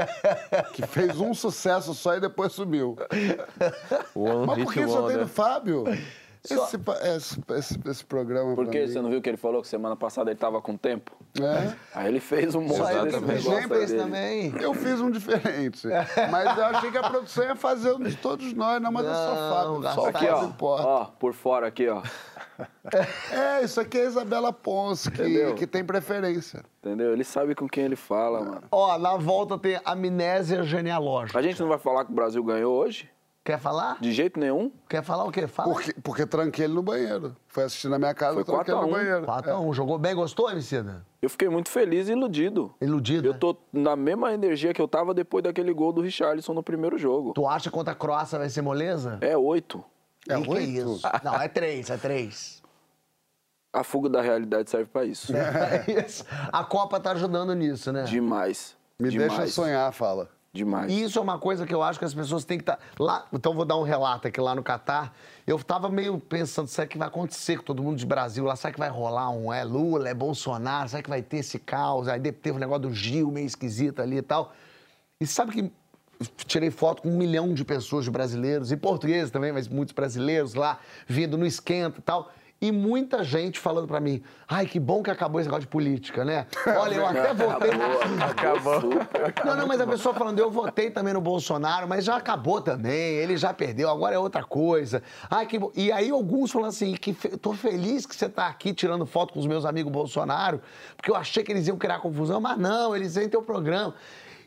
que fez um sucesso só e depois sumiu. One Mas por que só tem do Fábio? Esse, esse, esse, esse programa. Por pra quê? mim- Você não viu que ele falou que semana passada ele tava com tempo? É. Aí ele fez um monte Só desse negócio esse também. Eu fiz um diferente. Mas eu achei que a produção ia fazer um de todos nós, não, mas é só Não, Fábio. Só Aqui, ó. importa. Ó, por fora aqui, ó. É, isso aqui é a Isabela Pons, que, que tem preferência. Entendeu? Ele sabe com quem ele fala, mano. Ó, na volta tem amnésia genealógica. A gente não vai falar que o Brasil ganhou hoje? Quer falar? De jeito nenhum? Quer falar o quê? Fala. Porque, porque tranquei ele no banheiro. Foi assistir na minha casa, Foi eu tranquei 4 a no 1. banheiro. 4 a 1. Jogou bem, gostou, Emicida? Eu fiquei muito feliz e iludido. Iludido. Eu né? tô na mesma energia que eu tava depois daquele gol do Richarlison no primeiro jogo. Tu acha que contra a Croácia vai ser moleza? É oito. É que oito? isso? Não, é três, é três. A fuga da realidade serve pra isso. É isso. A Copa tá ajudando nisso, né? Demais. Me Demais. deixa sonhar, fala. Demais. E isso é uma coisa que eu acho que as pessoas têm que estar. Lá, então, vou dar um relato aqui lá no Catar. Eu tava meio pensando, será que vai acontecer com todo mundo de Brasil lá? Será que vai rolar um é Lula, é Bolsonaro? Será que vai ter esse caos? Aí teve o negócio do Gil meio esquisito ali e tal. E sabe que tirei foto com um milhão de pessoas de brasileiros, e portugueses também, mas muitos brasileiros lá, vindo no esquenta e tal. E muita gente falando pra mim, ai, que bom que acabou esse negócio de política, né? Olha, eu até votei... Acabou. Não, não, mas a pessoa falando, eu votei também no Bolsonaro, mas já acabou também, ele já perdeu, agora é outra coisa. Ai, que bo- E aí alguns falando assim, que fe... tô feliz que você tá aqui tirando foto com os meus amigos Bolsonaro, porque eu achei que eles iam criar confusão, mas não, eles vêm teu programa.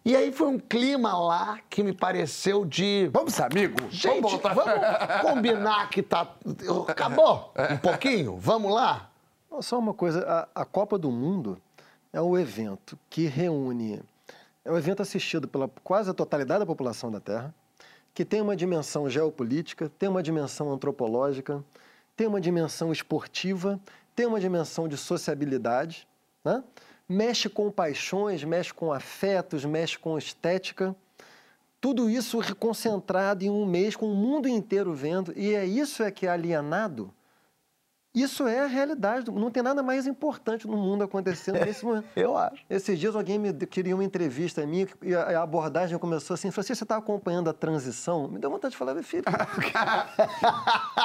E aí foi um clima lá que me pareceu de... Vamos ser amigos? Gente, vamos vamos combinar que tá... Acabou um pouquinho? Vamos lá? Só uma coisa, a, a Copa do Mundo é um evento que reúne, é um evento assistido pela quase a totalidade da população da Terra, que tem uma dimensão geopolítica, tem uma dimensão antropológica, tem uma dimensão esportiva, tem uma dimensão de sociabilidade, né? Mexe com paixões, mexe com afetos, mexe com estética. Tudo isso concentrado em um mês, com o mundo inteiro vendo, e é isso é que é alienado. Isso é a realidade. Não tem nada mais importante no mundo acontecendo nesse momento. Eu acho. Esses dias alguém me queria uma entrevista minha e a a abordagem começou assim: Francisco, você está acompanhando a transição? Me deu vontade de falar, meu filho.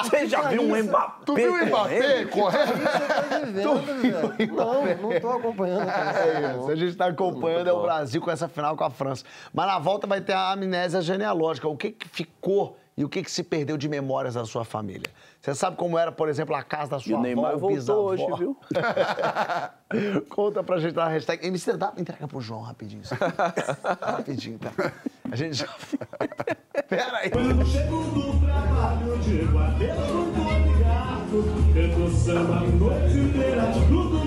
Você já viu um Mbappé? Tu viu o Mbappé correndo? Tá velho. Não, não estou acompanhando a transição. É isso, a gente está acompanhando é o Brasil com essa final com a França. Mas na volta vai ter a amnésia genealógica. O que, que ficou e o que, que se perdeu de memórias da sua família? Você sabe como era, por exemplo, a casa da sua E o avó, Neymar o voltou bisavó? hoje, viu? Conta pra gente na hashtag. MC, dá, entrega pro João rapidinho. isso. rapidinho, tá? A gente já... Pera aí. Quando chego do trabalho, digo adeus, não tô ligado. Canto samba a noite inteira, no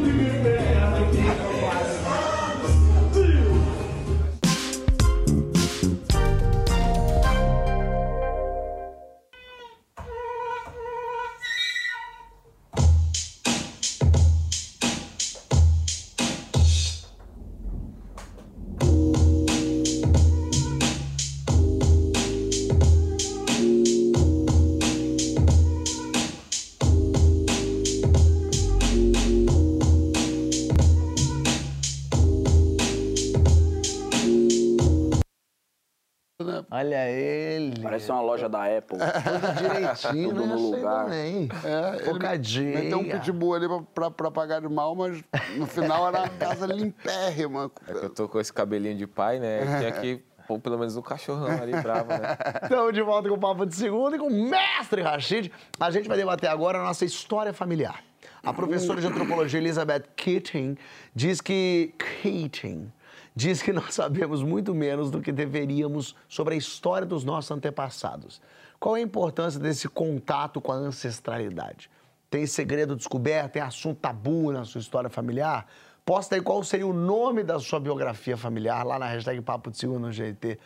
Olha ele. Parece uma loja da Apple. Tudo direitinho, Tudo no lugar. também. É, Focadinho. Meteu um pitbull ali pra, pra, pra pagar de mal, mas no final era uma casa limpérrima. É que eu tô com esse cabelinho de pai, né? Tinha que pôr pelo menos um cachorrão ali bravo, né? Estamos de volta com o Papo de Segunda e com o mestre Rachid. A gente vai debater agora a nossa história familiar. A professora de antropologia Elizabeth Keating diz que. Keating. Diz que nós sabemos muito menos do que deveríamos sobre a história dos nossos antepassados. Qual é a importância desse contato com a ancestralidade? Tem segredo descoberto? Tem assunto tabu na sua história familiar? Posta aí qual seria o nome da sua biografia familiar lá na hashtag Papo de Segunda no GT.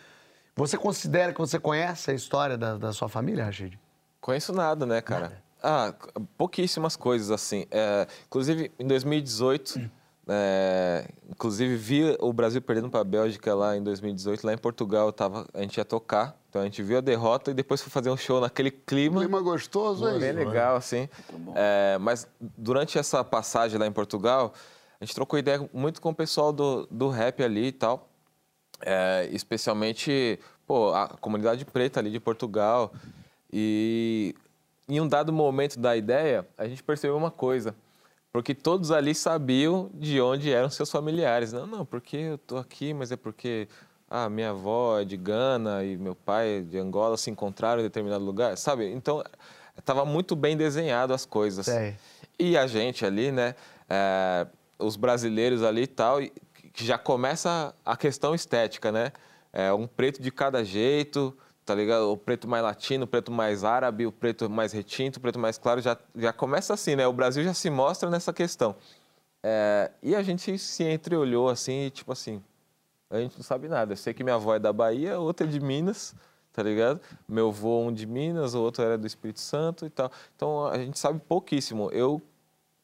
Você considera que você conhece a história da, da sua família, Rachid? Conheço nada, né, cara? Ah, pouquíssimas coisas, assim. É, inclusive, em 2018, é, inclusive vi o Brasil perdendo para a Bélgica lá em 2018. Lá em Portugal, eu tava, a gente ia tocar. Então, a gente viu a derrota e depois foi fazer um show naquele clima. Clima gostoso, hein? Bem legal, assim. É, mas durante essa passagem lá em Portugal, a gente trocou ideia muito com o pessoal do, do rap ali e tal. É, especialmente, pô, a comunidade preta ali de Portugal. E em um dado momento da ideia, a gente percebeu uma coisa. Porque todos ali sabiam de onde eram seus familiares. Não, não, porque eu tô aqui, mas é porque ah, minha avó é de Gana e meu pai é de Angola se encontraram em determinado lugar, sabe? Então, estava muito bem desenhado as coisas. Sei. E a gente ali, né, é, os brasileiros ali e tal, que já começa a questão estética, né? É um preto de cada jeito, tá ligado? O preto mais latino, o preto mais árabe, o preto mais retinto, o preto mais claro, já, já começa assim, né? O Brasil já se mostra nessa questão. É, e a gente se entreolhou assim, e, tipo assim, a gente não sabe nada. Eu sei que minha avó é da Bahia, outra é de Minas, tá ligado? Meu avô um de Minas, o outro era do Espírito Santo e tal. Então a gente sabe pouquíssimo. Eu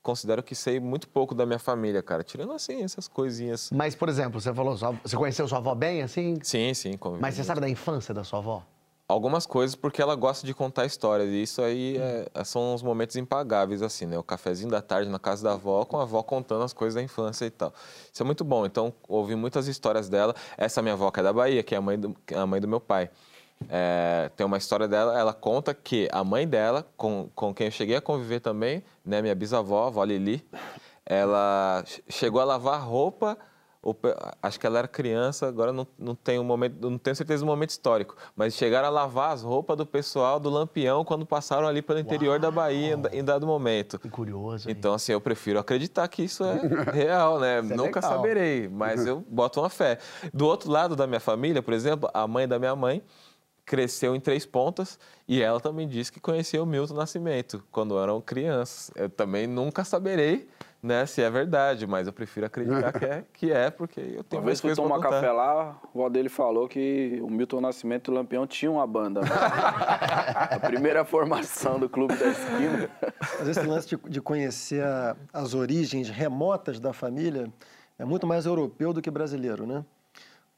considero que sei muito pouco da minha família, cara. Tirando assim, essas coisinhas. Mas, por exemplo, você falou, você conheceu sua avó bem, assim? Sim, sim. convivi Mas você sabe da infância da sua avó? Algumas coisas porque ela gosta de contar histórias. E isso aí é- são os momentos impagáveis, assim, né? O cafezinho da tarde na casa da avó, com a avó contando as coisas da infância e tal. Isso é muito bom. Então, ouvi muitas histórias dela. Essa minha avó, que é da Bahia, que é a mãe do, que é a mãe do meu pai. É, tem uma história dela, ela conta que a mãe dela, com, com quem eu cheguei a conviver também, né, minha bisavó, a avó Lili, ela che- chegou a lavar roupa, acho que ela era criança, agora não, não, tenho um momento, não tenho certeza do momento histórico, mas chegaram a lavar as roupas do pessoal do Lampião quando passaram ali pelo interior da Bahia em, dado momento. Que curioso. hein? Então, assim, eu prefiro acreditar que isso é real, né? É Nunca legal. saberei, mas eu boto uma fé. Do outro lado da minha família, por exemplo, a mãe da minha mãe cresceu em Três Pontas e ela também disse que conhecia o Milton Nascimento quando eram crianças. Eu também nunca saberei, né, se é verdade, mas eu prefiro acreditar que é, que é porque eu tenho Uma mais vez pra tomar café lá, o vó dele falou que o Milton Nascimento e o Lampião tinham uma banda. né? a primeira formação do Clube da Esquina. Mas esse lance de, de conhecer a- as origens remotas da família é muito mais europeu do que brasileiro, né?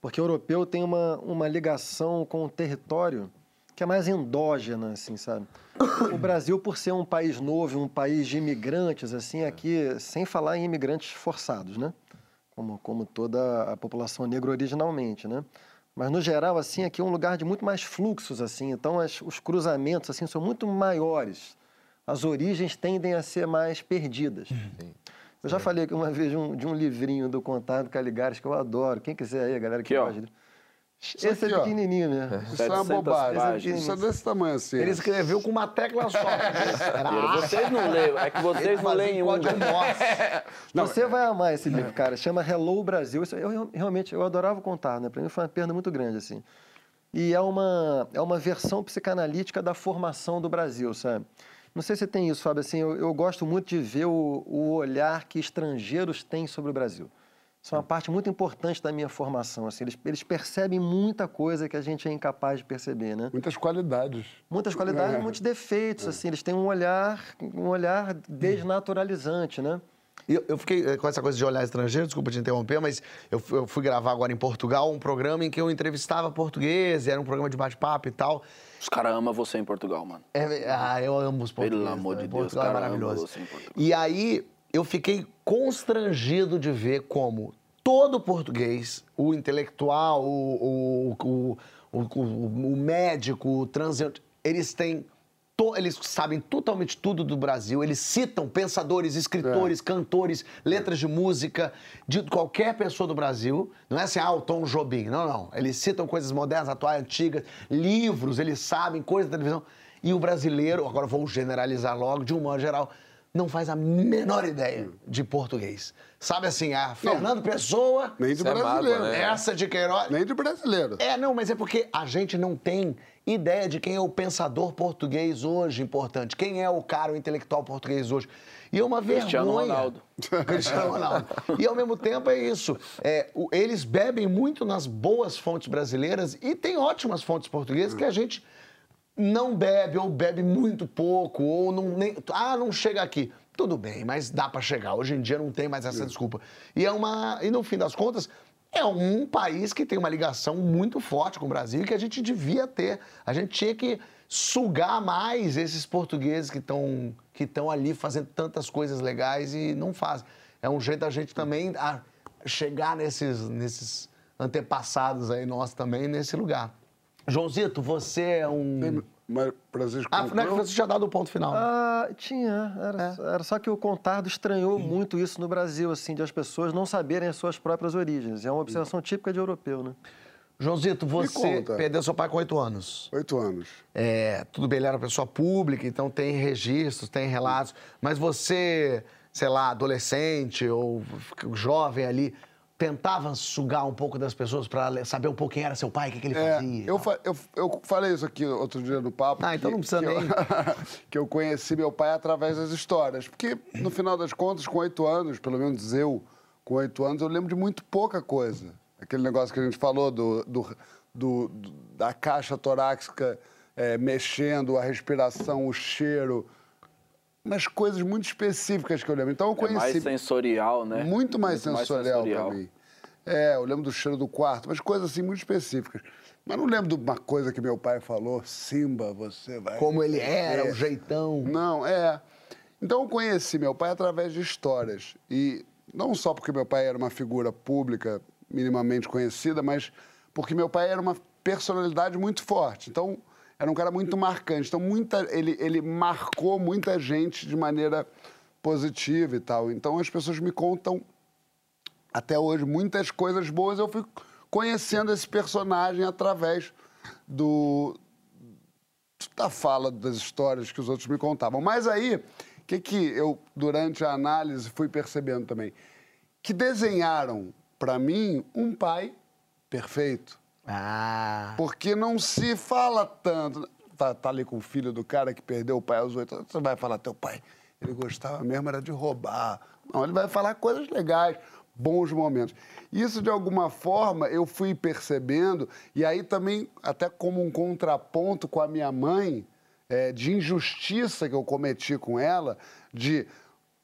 Porque o europeu tem uma, uma ligação com o território que é mais endógena, assim, sabe? O Brasil, por ser um país novo, um país de imigrantes, assim, aqui, sem falar em imigrantes forçados, né? Como, como toda a população negra originalmente, né? Mas, no geral, assim, aqui é um lugar de muito mais fluxos, assim. Então, as- os cruzamentos, assim, são muito maiores. As origens tendem a ser mais perdidas. Eu já falei aqui uma vez de um, de um livrinho do Contábil Caligares que eu adoro. Quem quiser aí, a galera que ó. gosta. Esse aqui, é pequenininho mesmo. Isso é uma 700 bobagem. Isso é desse tamanho assim. Ele escreveu com uma tecla só. Vocês não leem, é que vocês não leem um. Morse. Você vai amar esse livro, cara. Chama Hello Brasil. Isso eu eu realmente eu adorava contar, né? Para mim foi uma perda muito grande assim. E é uma é uma versão psicanalítica da formação do Brasil, sabe? Não sei se tem isso, Fábio. Assim, eu, eu gosto muito de ver o, o olhar que estrangeiros têm sobre o Brasil. Isso é uma parte muito importante da minha formação. Assim, eles, eles percebem muita coisa que a gente é incapaz de perceber, né? Muitas qualidades. Muitas qualidades, É. muitos defeitos. Assim, eles têm um olhar um olhar desnaturalizante, né? Eu, eu fiquei eh, com essa coisa de olhar estrangeiro, desculpa te interromper, mas eu, eu fui gravar agora em Portugal um programa em que eu entrevistava português, era um programa de bate-papo e tal. Os caras amam você em Portugal, mano. É, ah, eu amo os portugueses. amor de né? Deus, Portugal é cara, maravilhoso. amo você em Portugal. E aí eu fiquei constrangido de ver como todo português, o intelectual, o, o, o- o médico, o transeunte, eles têm. To- Eles sabem totalmente tudo do Brasil, eles citam pensadores, escritores, cantores, letras de música de qualquer pessoa do Brasil. Não é assim, ah, o Tom Jobim. Não, não. Eles citam coisas modernas, atuais, antigas, livros, eles sabem, coisas da televisão. E o brasileiro, agora vou generalizar logo, de um modo geral, não faz a menor ideia de português. Sabe assim, a Fernando Pessoa, Nem de é brasileiro. mágoa, né? essa de Queiroz. Nem de brasileiro. É, não, mas é porque a gente não tem ideia de quem é o pensador português hoje importante, quem é o cara, o intelectual português hoje. E é uma vergonha. Cristiano Ronaldo. Cristiano Ronaldo. E ao mesmo tempo é isso. É, o- eles bebem muito nas boas fontes brasileiras e tem ótimas fontes portuguesas que a gente não bebe ou bebe muito pouco ou não nem, ah não chega aqui tudo bem mas dá pra chegar hoje em dia não tem mais essa desculpa e é uma e no fim das contas é um país que tem uma ligação muito forte com o Brasil e que a gente devia ter. A gente tinha que sugar mais esses portugueses que estão que estão ali fazendo tantas coisas legais e não fazem é um jeito da gente também chegar nesses nesses antepassados aí nossos também nesse lugar. Joãozito, você é um Mas Francisco Ah, não é concluiu? Francisco tinha dado o ponto final. Ah, tinha. Era, É. era só que o Contardo estranhou muito isso no Brasil, assim, de as pessoas não saberem as suas próprias origens. É uma observação típica de europeu, né? Joãozito, você perdeu seu pai com oito anos. Oito anos. É, tudo bem, ele era uma pessoa pública, então tem registros, tem relatos. Mas você, sei lá, adolescente ou jovem ali, tentava sugar um pouco das pessoas para saber um pouco quem era seu pai, o que, que ele É, fazia? eu, fa- eu, eu falei isso aqui outro dia no papo. Ah, então não precisa que nem. Eu, que eu conheci meu pai através das histórias. Porque, no final das contas, com oito anos, pelo menos eu, com oito anos, eu lembro de muito pouca coisa. Aquele negócio que a gente falou do, do- do- do- da caixa torácica é, mexendo, a respiração, o cheiro. Umas coisas muito específicas que eu lembro. Então eu É conheci. mais sensorial, né? Muito mais Muito mais sensorial, sensorial. pra mim. É, eu lembro do cheiro do quarto, mas coisas assim muito específicas. Mas não lembro de uma coisa que meu pai falou, Simba, você vai. Como ele era, É. o jeitão. Não, é. Então eu conheci meu pai através de histórias. E não só porque meu pai era uma figura pública minimamente conhecida, mas porque meu pai era uma personalidade muito forte. Então, era um cara muito marcante. Então, muita, ele, ele marcou muita gente de maneira positiva e tal. Então, as pessoas me contam até hoje muitas coisas boas. Eu fui conhecendo esse personagem através do, da fala das histórias que os outros me contavam. Mas aí, o que, que eu, durante a análise, fui percebendo também? Que desenharam, para mim, um pai perfeito. Ah. Porque não se fala tanto. Tá, tá ali com o filho do cara que perdeu o pai aos oito anos. Você vai falar, teu pai, ele gostava mesmo era de roubar. Não, ele vai falar coisas legais, bons momentos. Isso, de alguma forma, eu fui percebendo, e aí também, até como um contraponto com a minha mãe, é, de injustiça que eu cometi com ela, de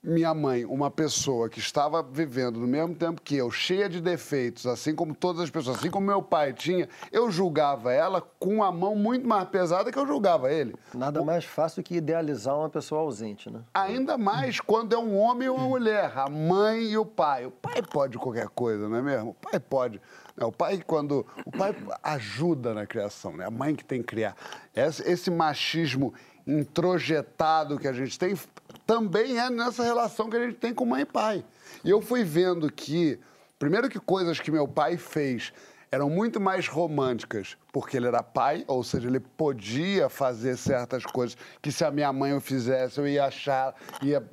minha mãe, uma pessoa que estava vivendo no mesmo tempo que eu, cheia de defeitos, assim como todas as pessoas, assim como meu pai tinha, eu julgava ela com a mão muito mais pesada que eu julgava ele. Nada mais fácil que idealizar uma pessoa ausente, né? Ainda mais quando é um homem e uma mulher, a mãe e o pai. O pai pode qualquer coisa, não é mesmo? O pai pode. né? O pai, quando. O pai ajuda na criação, né? A mãe que tem que criar. Esse machismo introjetado que a gente tem também é nessa relação que a gente tem com mãe e pai. E eu fui vendo que, primeiro que coisas que meu pai fez eram muito mais românticas, porque ele era pai, ou seja, ele podia fazer certas coisas que se a minha mãe o fizesse, eu ia achar, ia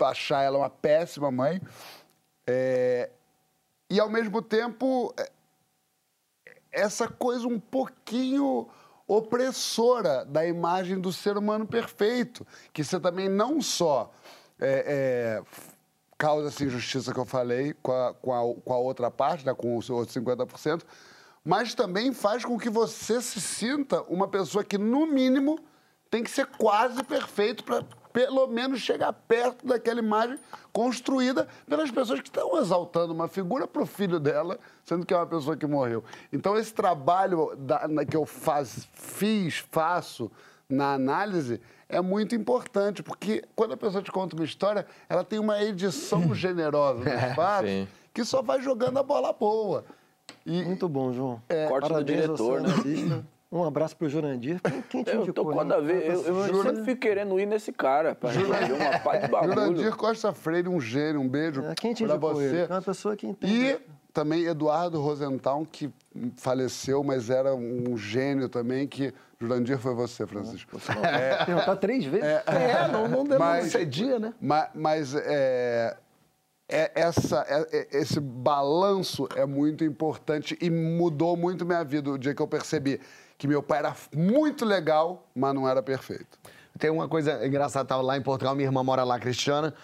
achar ela uma péssima mãe. É, e ao mesmo tempo, é, essa coisa um pouquinho opressora da imagem do ser humano perfeito, que você também não só é, é, causa essa injustiça que eu falei com a, com a, com a outra parte, né, com os outros 50%, mas também faz com que você se sinta uma pessoa que, no mínimo, tem que ser quase perfeito para pelo menos chegar perto daquela imagem construída pelas pessoas que estão exaltando uma figura para o filho dela, sendo que é uma pessoa que morreu. Então, esse trabalho da- na- que eu faz, fiz, faço na análise é muito importante, porque quando a pessoa te conta uma história, ela tem uma edição generosa dos fatos sim. que só vai jogando a bola boa. E, Muito bom, João. Corte do diretor, né? Um abraço pro Jurandir. Quem, quem te Eu indicou? tô hein? ver, eu, eu Jura- sempre fico querendo ir nesse cara, pra resolver uma pá de bagulho. Jurandir Costa Freire, um gênio, um beijo É, Quem te para indicou você. ele? É uma pessoa que entende. E também Eduardo Rosenthal, que faleceu, mas era um gênio também, que Jurandir foi você, Francisco. É, Perguntar três vezes? É, não, não deu Mas- mas... cedia, né? ma- mas é, é- essa, é- é- esse balanço é muito importante e mudou muito minha vida o dia que eu percebi que meu pai era muito legal, mas não era perfeito. Tem uma coisa engraçada, tava lá em Portugal, minha irmã mora lá, Cristiana,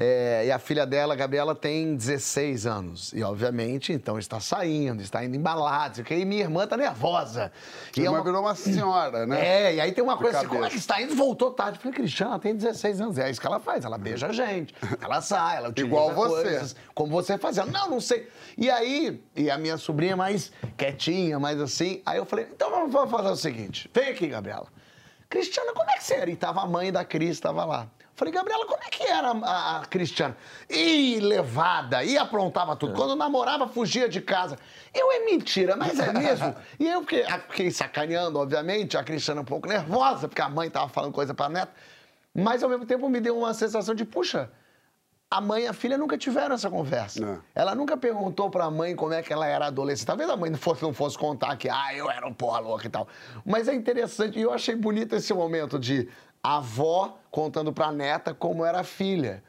é, e a filha dela, Gabriela, tem 16 anos. E, obviamente, então está saindo, está indo embalado, e minha irmã tá nervosa. E é irmã uma- virou uma senhora, né? É, e aí tem uma De coisa assim, como é que está indo? Voltou tarde. Eu falei, Cristiana, ela tem 16 anos. É isso que ela faz, ela beija a gente, ela sai, ela utiliza Igual você. coisas, como você fazia. Não, não sei. E aí, e a minha sobrinha mais quietinha, mais assim, aí eu falei, então vamos vamos fazer o seguinte, vem aqui, Gabriela. Cristiana, como é que você era? E tava a mãe da Cris, tava lá. Falei, Gabriela, como é que era a, a Cristiana? Ih, levada, e aprontava tudo. Quando namorava, fugia de casa. Eu, é mentira, mas é mesmo? e eu fiquei, ah, fiquei sacaneando, obviamente, a Cristiana um pouco nervosa, porque a mãe tava falando coisa pra neta. Mas, ao mesmo tempo, me deu uma sensação de, puxa, a mãe e a filha nunca tiveram essa conversa. É. Ela nunca perguntou pra mãe como é que ela era adolescente. Talvez a mãe não fosse, não fosse contar que, ah, eu era um porra louca e tal. Mas é interessante, e eu achei bonito esse momento de avó contando pra neta como era a filha.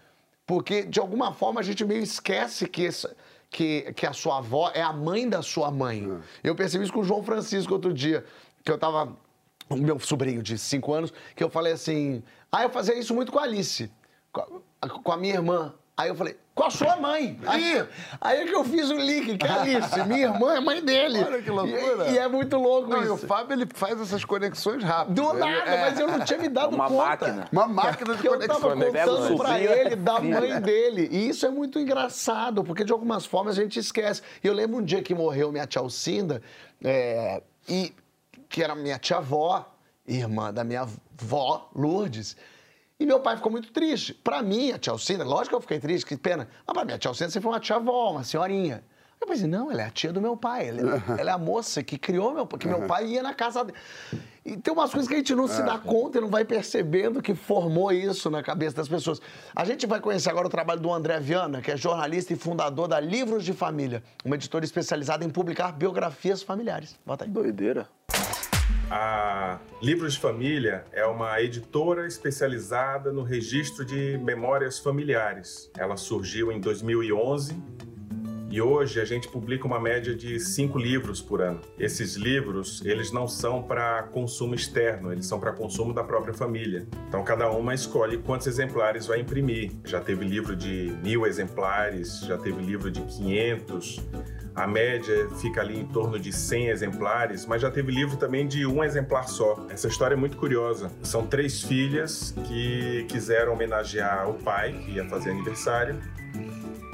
Porque, de alguma forma, a gente meio esquece que, esse- que, que a sua avó é a mãe da sua mãe. Eu percebi isso com o João Francisco outro dia, que eu tava o meu sobrinho de 5 anos, que eu falei assim. Ah, eu fazia isso muito com a Alice, com a, com a minha irmã. Aí eu falei, com a sua mãe. Aí, aí é que eu fiz o link, que é Alice, minha irmã é mãe dele. Olha que loucura. E, e é muito louco Não, e isso. o Fábio, ele faz essas conexões rápido. Do Ele- nada, é, mas eu não tinha me dado Uma conta. máquina. Uma máquina de Que eu tava conexões. contando pra sobrinho, ele da mãe dele. E isso é muito engraçado, porque de algumas formas a gente esquece. E eu lembro um dia que morreu minha tia Alcinda, é, e, que era minha tia-avó, irmã da minha avó, Lourdes. E meu pai ficou muito triste. Pra mim, a tia Alcinda, lógico que eu fiquei triste, que pena. Mas pra mim, a tia Alcinda sempre foi uma tia-avó, uma senhorinha. Eu pensei, não, ela é a tia do meu pai. Ela é, ela é a moça que criou meu pai, que meu pai ia na casa dele. E tem umas coisas que a gente não se dá conta e não vai percebendo que formou isso na cabeça das pessoas. A gente vai conhecer agora o trabalho do André Viana, que é jornalista e fundador da Livros de Família, uma editora especializada em publicar biografias familiares. Bota aí. Doideira. A Livros de Família é uma editora especializada no registro de memórias familiares. Ela surgiu em 2011 e hoje a gente publica uma média de cinco livros por ano. Esses livros, eles não são para consumo externo, eles são para consumo da própria família. Então cada uma escolhe quantos exemplares vai imprimir. Já teve livro de mil exemplares, já teve livro de 500. A média fica ali em torno de 100 exemplares, mas já teve livro também de um exemplar só. Essa história é muito curiosa. São três filhas que quiseram homenagear o pai, que ia fazer aniversário,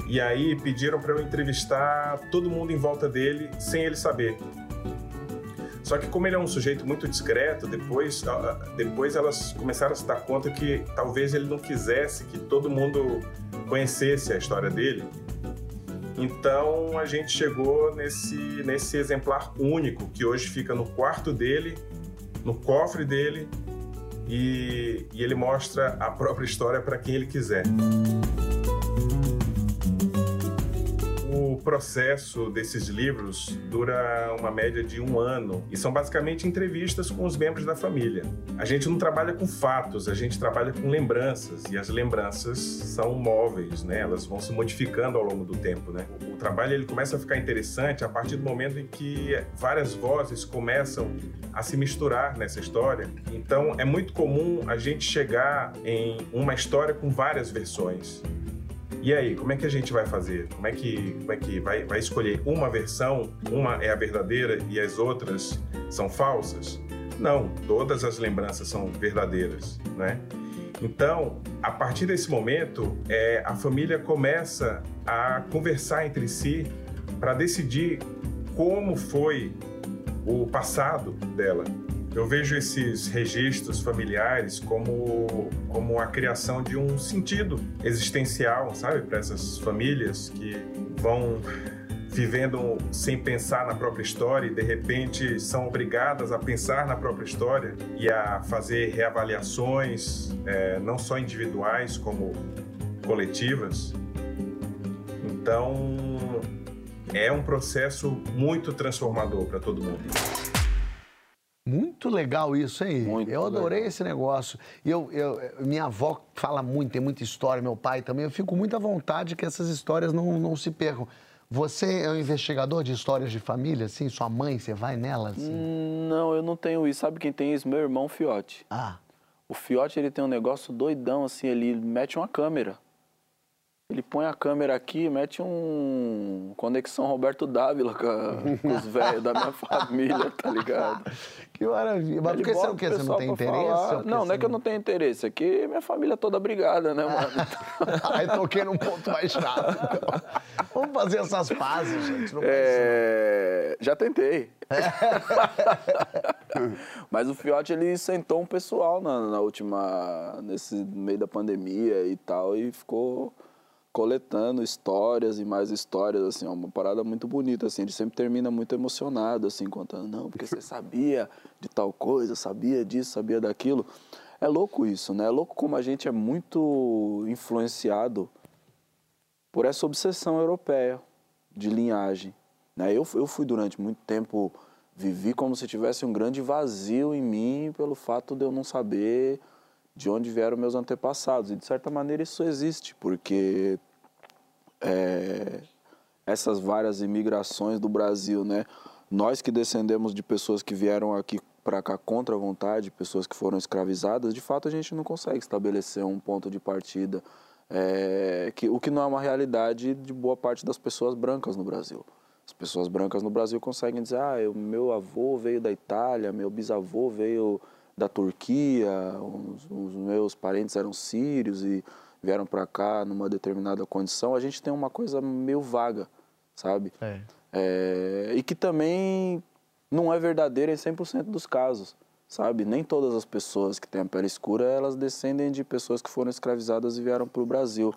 e aí pediram para eu entrevistar todo mundo em volta dele sem ele saber. Só que como ele é um sujeito muito discreto, depois, depois elas começaram a se dar conta que talvez ele não quisesse que todo mundo conhecesse a história dele. Então a gente chegou nesse, nesse exemplar único que hoje fica no quarto dele, no cofre dele, e, e ele mostra a própria história para quem ele quiser. Processo desses livros dura uma média de um ano e são basicamente entrevistas com os membros da família. A gente não trabalha com fatos, a gente trabalha com lembranças e as lembranças são móveis, né? Elas vão se modificando ao longo do tempo, né? O trabalho ele começa a ficar interessante a partir do momento em que várias vozes começam a se misturar nessa história. Então é muito comum a gente chegar em uma história com várias versões. E aí, como é que a gente vai fazer? Como é que, como é que vai, vai escolher uma versão, uma é a verdadeira e as outras são falsas? Não, todas as lembranças são verdadeiras, né? Então, a partir desse momento, é, a família começa a conversar entre si para decidir como foi o passado dela. Eu vejo esses registros familiares como, como a criação de um sentido existencial, sabe, para essas famílias que vão vivendo sem pensar na própria história e de repente são obrigadas a pensar na própria história e a fazer reavaliações, eh, não só individuais como coletivas. Então é um processo muito transformador para todo mundo. Muito legal isso, hein? Muito eu adorei legal. esse negócio. E eu, eu- minha avó fala muito, tem muita história, meu pai também. Eu fico muito à vontade que essas histórias não, não se percam. Você é um investigador de histórias de família, assim? Sua mãe, você vai nela? Assim? Hum, Não, eu não tenho isso. Sabe quem tem isso? Meu irmão Fiote. Ah, O Fiote, ele tem um negócio doidão, assim, ele mete uma câmera. Ele põe a câmera aqui, mete um conexão Roberto Dávila com, a- com os velhos da minha família, tá ligado? Que maravilha. Mas Ele por que você, o quê? Você não tem interesse? porque Não, não é que eu não tenho interesse, é que minha família é toda brigada, né, mano? Aí toquei num ponto mais chato. Vamos fazer essas pazes, gente. Não É, Já tentei. Mas o Fiote, ele sentou um pessoal na, na última... Nesse meio da pandemia e tal, e ficou coletando histórias e mais histórias, assim, é uma parada muito bonita, assim, ele sempre termina muito emocionado, assim, contando, não, porque você sabia de tal coisa, sabia disso, sabia daquilo. É louco isso, né? É louco como a gente é muito influenciado por essa obsessão europeia de linhagem. Né? Eu, eu fui durante muito tempo, vivi como se tivesse um grande vazio em mim pelo fato de eu não saber de onde vieram meus antepassados. E de certa maneira isso existe, porque é, essas várias imigrações do Brasil, né? Nós que descendemos de pessoas que vieram aqui para cá contra a vontade, pessoas que foram escravizadas, de fato a gente não consegue estabelecer um ponto de partida, é, que, o que não é uma realidade de boa parte das pessoas brancas no Brasil. As pessoas brancas no Brasil conseguem dizer, ah, eu, meu avô veio da Itália, meu bisavô veio da Turquia, os, os meus parentes eram sírios e vieram para cá numa determinada condição. A gente tem uma coisa meio vaga, sabe? É. É, e que também não é verdadeira em 100% dos casos, sabe? Nem todas as pessoas que têm a pele escura, elas descendem de pessoas que foram escravizadas e vieram para o Brasil.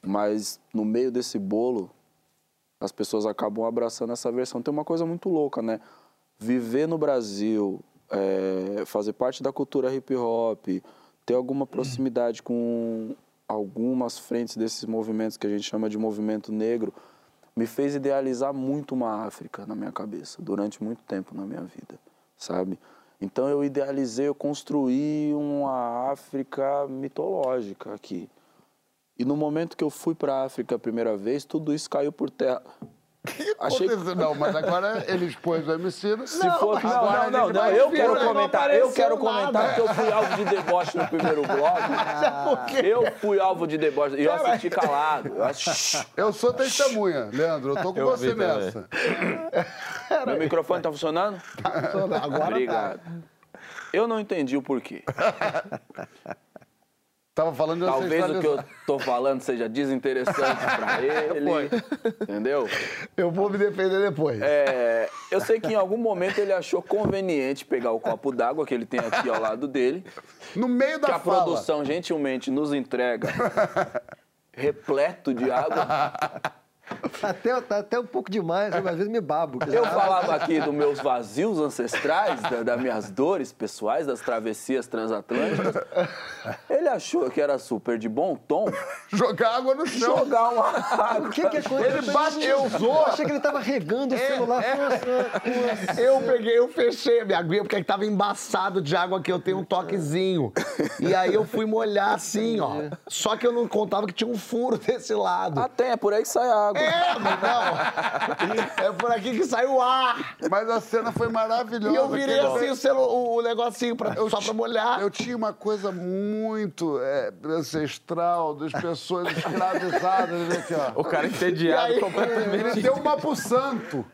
Mas no meio desse bolo, as pessoas acabam abraçando essa versão. Tem uma coisa muito louca, né? Viver no Brasil, é, fazer parte da cultura hip hop, ter alguma proximidade com algumas frentes desses movimentos que a gente chama de movimento negro, me fez idealizar muito uma África na minha cabeça, durante muito tempo na minha vida, sabe? Então eu idealizei, eu construí uma África mitológica aqui. E no momento que eu fui para a África a primeira vez, tudo isso caiu por terra. Achei que Aconteceu- Não, mas agora ele expôs o MC. se fosse. Não, agora não, não, não, eu vir, quero né? comentar. Não Eu quero comentar que eu fui alvo de deboche no primeiro bloco. Eu fui alvo de deboche. E eu assisti calado. Eu assisti... Eu sou testemunha, Leandro. Eu tô com Eu você nessa. Meu microfone tá funcionando? Agora Obrigado. Eu não entendi o porquê. Tava falando de Talvez o que eu tô falando seja desinteressante pra ele. Entendeu? eu vou me defender depois. É, eu sei que em algum momento ele achou conveniente pegar o copo d'água que ele tem aqui ao lado dele, No meio que da a fala. produção gentilmente nos entrega repleto de água. Até, tá até um pouco demais, eu às vezes me babo. Eu falava aqui dos meus vazios ancestrais, da- das minhas dores pessoais, das travessias transatlânticas. Ele achou que era super de bom tom Jogar água no chão. jogar uma água. O que que aconteceu? Ele bate, Eu eu usou. achei que ele tava regando o celular. Nossa, Eu peguei, eu fechei a minha aguinha porque tava embaçado de água aqui, eu tenho um toquezinho. E aí eu fui molhar assim, ó. Só que eu não contava que tinha um furo desse lado. Ah, tem, é por aí que sai a água. É, não. É por aqui que sai o ar. Mas a cena foi maravilhosa. E eu virei assim o, celu, o negocinho pra, só pra molhar. Eu tinha uma coisa muito é, ancestral das pessoas escravizadas. né, Aqui, ó. O cara entediado aí, completamente. Ele deu uma pro santo.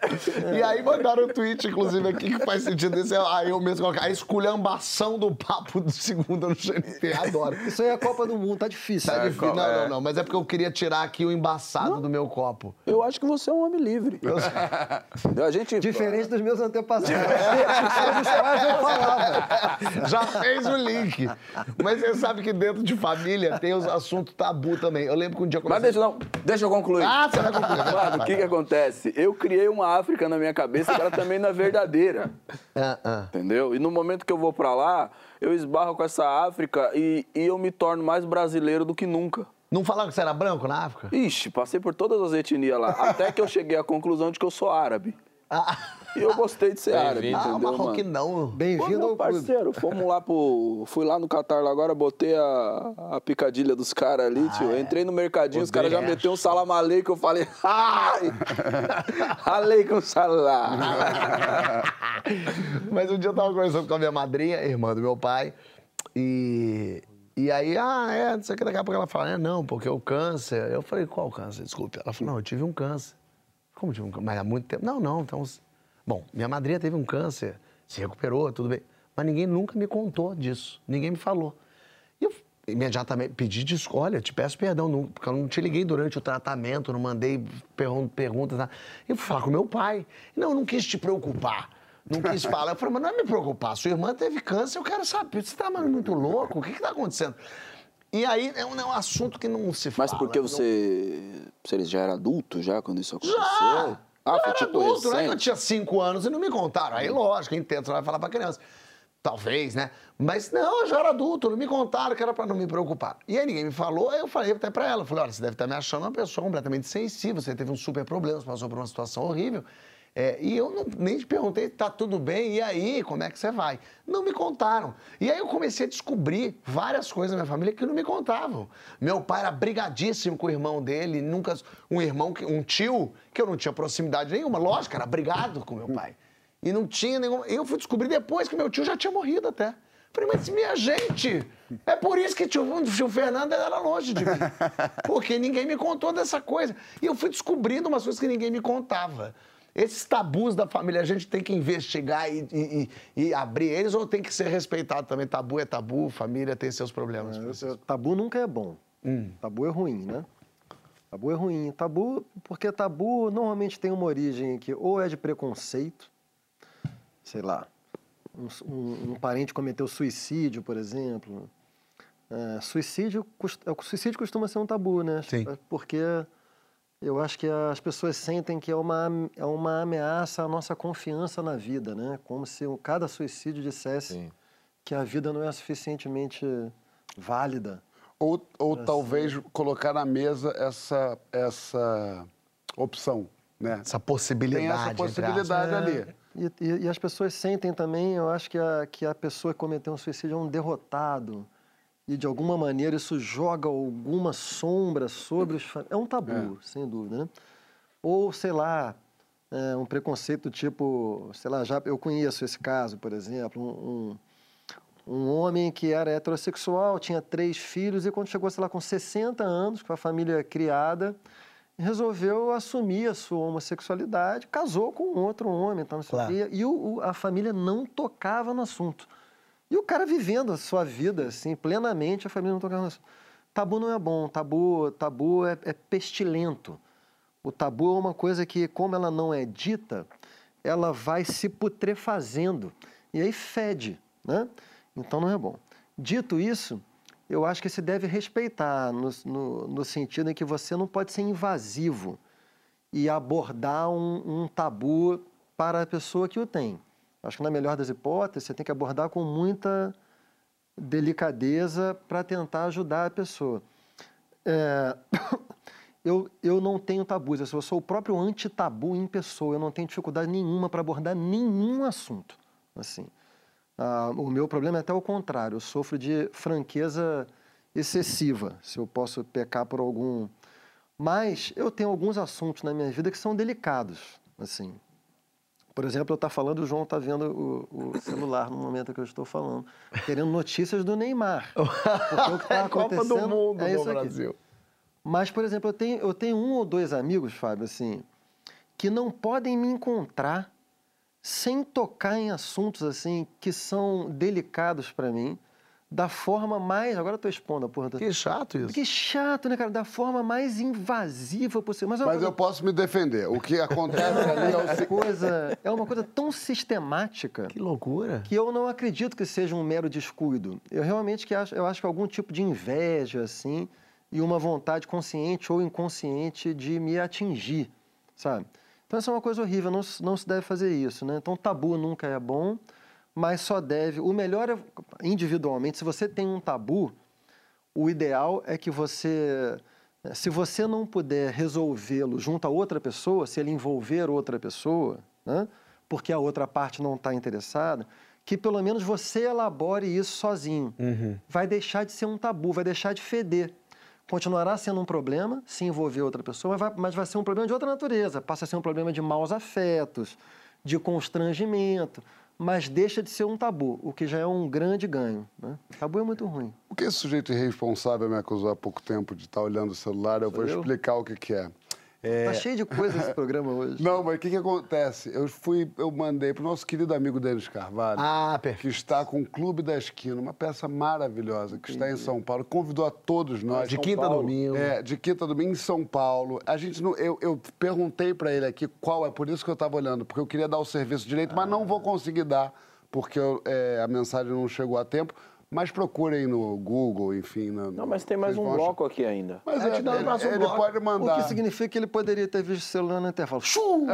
E aí mandaram um tweet, inclusive, aqui que faz sentido esse. Aí eu mesmo coloquei a esculhambação do papo do segundo no GNT. Adoro. Isso aí é a Copa do Mundo, tá difícil. Tá difícil. Não, não, não. Mas é porque eu queria tirar aqui o embaçado do meu copo. Eu acho que você é um homem livre. Entendeu? A gente. Diferente dos meus antepassados. Eu falava. Já fez o link. Mas você sabe que dentro de família tem os assuntos tabu também. Eu lembro que um dia eu Mas comecei... deixa, não, deixa eu concluir. Ah, você vai concluir. Mano, o que que acontece? Eu criei uma África na minha cabeça que ela também não é verdadeira. Ah, ah. Entendeu? E no momento que eu vou pra lá, eu esbarro com essa África e, e eu me torno mais brasileiro do que nunca. Não falaram que você era branco na África? Ixi, passei por todas as etnias lá. Até que eu cheguei à conclusão de que eu sou árabe. Ah, E eu gostei de ser árabe, ah entendeu, que não. Pô, Bem-vindo meu ao clube. parceiro, fomos lá pro. Fui lá no Catar lá agora, botei a, a picadilha dos caras ali, Ah, tio. é. Entrei no mercadinho, os caras já meteram um salam aleikum, eu falei, ai! aleikum salam. Mas um dia eu tava conversando com a minha madrinha, irmã do meu pai, e, E aí, ah, é, não sei o que, daqui a pouco ela fala, é, não, porque o câncer. Eu falei, qual câncer? Desculpe. Ela falou, não, eu tive um câncer. Como tive um câncer? Mas há muito tempo. Não, não, então. Bom, minha madrinha teve um câncer, se recuperou, tudo bem. Mas ninguém nunca me contou disso. Ninguém me falou. E eu imediatamente pedi desculpa. Olha, te peço perdão, não- porque eu não te liguei durante o tratamento, não mandei pergun- perguntas. Nada. Eu fui falar com meu pai. Não, eu não quis te preocupar. Não quis falar. Eu falei, mas não é me preocupar. Sua irmã teve câncer, eu quero saber. Você tá muito louco? O que que tá acontecendo? E aí é um, é um assunto que não se fala. Mas porque não- você. Você já era adulto já quando isso aconteceu? Já! Ah, Eu foi era tipo adulto, é que eu recente? tinha cinco anos e não me contaram. Aí, lógico, eu entendo, você vai falar pra criança. Talvez, né? Mas não, eu já era adulto, não me contaram que era pra não me preocupar. E aí ninguém me falou, aí eu falei até pra ela, eu falei, olha, você deve estar me achando uma pessoa completamente sensível, você teve um super problema, você passou por uma situação horrível. É, e eu não- nem te perguntei, tá tudo bem, e aí, como é que você vai? Não me contaram. E aí eu comecei a descobrir várias coisas na minha família que não me contavam. Meu pai era brigadíssimo com o irmão dele, nunca. Um irmão, um tio, que eu não tinha proximidade nenhuma, lógico, era brigado com meu pai. E não tinha nenhum. Eu fui descobrir depois que meu tio já tinha morrido até. Falei, mas minha gente, é por isso que tio, tio Fernando era longe de mim. Porque ninguém me contou dessa coisa. E eu fui descobrindo umas coisas que ninguém me contava. Esses tabus da família, a gente tem que investigar e, e- e- abrir eles ou tem que ser respeitado também? Tabu é tabu, família tem seus problemas. Eu- eu- Tabu nunca é bom. Tabu é ruim, né? Tabu é ruim. Tabu, porque tabu normalmente tem uma origem que ou é de preconceito, sei lá, um, um- um parente cometeu suicídio, por exemplo. É, suicídio, é, o suicídio costuma ser um tabu, né? Sim. Porque eu acho que as pessoas sentem que é uma, é uma ameaça à nossa confiança na vida, né? Como se o- cada suicídio dissesse Sim. que a vida não é suficientemente válida. Ou, ou talvez colocar na mesa essa, essa opção, né? Essa possibilidade. Tem essa possibilidade É, ali. E, e- e as pessoas sentem também, eu acho que a, que a pessoa que cometeu um suicídio é um derrotado. E de alguma maneira isso joga alguma sombra sobre os. É um tabu, sem dúvida, né? Ou, sei lá, é, um preconceito tipo, sei lá, já eu conheço esse caso, por exemplo, um, um, um homem que era heterossexual, tinha três filhos e quando chegou, sei lá, com 60 anos, com a família criada, resolveu assumir a sua homossexualidade, casou com outro homem, então, Claro. e o- o- a família não tocava no assunto. E o cara vivendo a sua vida, assim, plenamente, a família não tocava no assunto. Tabu não é bom, tabu, tabu é, é pestilento. O tabu é uma coisa que, como ela não é dita, ela vai se putrefazendo e aí fede, né? Então não é bom. Dito isso, eu acho que se deve respeitar no, no, no sentido em que você não pode ser invasivo e abordar um, um tabu para a pessoa que o tem. Acho que na melhor das hipóteses, você tem que abordar com muita delicadeza para tentar ajudar a pessoa. É, eu, eu não tenho tabus, eu sou o próprio anti-tabu em pessoa, eu não tenho dificuldade nenhuma para abordar nenhum assunto. Assim. Ah, o meu problema é até o contrário, eu sofro de franqueza excessiva, se eu posso pecar por algum. Mas eu tenho alguns assuntos na minha vida que são delicados, assim. Por exemplo, eu estou falando, o João está vendo o, o celular no momento que eu estou falando, querendo notícias do Neymar. Porque o que está É Copa do acontecendo Mundo é no isso aqui. Brasil. Mas, por exemplo, eu tenho, eu tenho um ou dois amigos, Fábio, assim, que não podem me encontrar sem tocar em assuntos assim que são delicados para mim, da forma mais. Agora eu tô expondo a porra. Que chato isso. Que chato, né, cara? Da forma mais invasiva possível. Mas, é uma Mas eu posso me defender. O que acontece ali é o coisa, é uma coisa tão sistemática Que loucura. que eu não acredito que seja um mero descuido. Eu realmente que acho, eu acho que algum tipo de inveja, assim, e uma vontade consciente ou inconsciente de me atingir, sabe? Então, essa é uma coisa horrível, não, se- não se deve fazer isso, né? Então, tabu nunca é bom, mas só deve... O melhor é, individualmente, se você tem um tabu, o ideal é que você... Se você não puder resolvê-lo junto a outra pessoa, se ele envolver outra pessoa, né? porque a outra parte não está interessada, que pelo menos você elabore isso sozinho. Vai deixar de ser um tabu, vai deixar de feder. Continuará sendo um problema se envolver outra pessoa, mas vai, mas vai ser um problema de outra natureza. Passa a ser um problema de maus afetos, de constrangimento. Mas deixa de ser um tabu, o que já é um grande ganho. Né? Tabu é muito ruim. O que esse sujeito irresponsável me acusou há pouco tempo de estar olhando o celular, eu vou eu? explicar o que, que é. Tá cheio de coisa esse programa hoje. Não, mas o que, que acontece? Eu fui, eu mandei pro nosso querido amigo Denis Carvalho, Ah, que está com o Clube da Esquina, uma peça maravilhosa, que está em São Paulo. Convidou a todos nós. De São quinta a Paulo. domingo. É, de quinta a domingo em São Paulo. A gente não, eu, eu perguntei para ele aqui qual é, por isso que eu estava olhando, porque eu queria dar o serviço direito, mas não vou conseguir dar, porque eu, é, a mensagem não chegou a tempo. Mas procurem no Google, enfim. na- Não, mas tem mais um vão achar. bloco aqui ainda. Mas É, é, te dá o ele, bloco. pode O mandar. que significa que ele poderia ter visto o celular no intervalo. Shoo!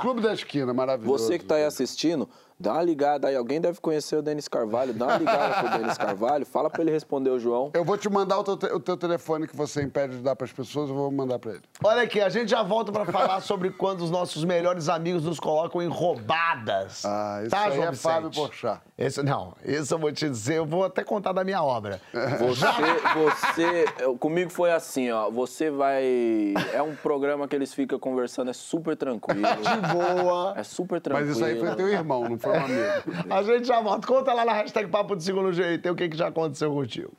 Clube da Esquina, maravilhoso. Você que tá aí assistindo, dá uma ligada aí. Alguém deve conhecer o Denis Carvalho. Dá uma ligada pro Denis Carvalho. Fala pra ele responder o João. Eu vou te mandar o teu, te- o teu telefone que você impede de dar para as pessoas, eu vou mandar para ele. Olha aqui, a gente já volta pra falar sobre quando os nossos melhores amigos nos colocam em roubadas. Ah, isso tá, aí João é Vicente? Fábio Porchat. Esse, não, isso eu vou te dizer, eu vou até contar da minha obra. Você, você, comigo foi assim, ó. Você vai. É um programa que eles ficam conversando, é super tranquilo. De boa. É super Mas tranquilo. isso aí foi teu irmão, não foi amigo. A gente já volta. Conta lá na hashtag Papo de Segundo Jeito o que, que já aconteceu contigo.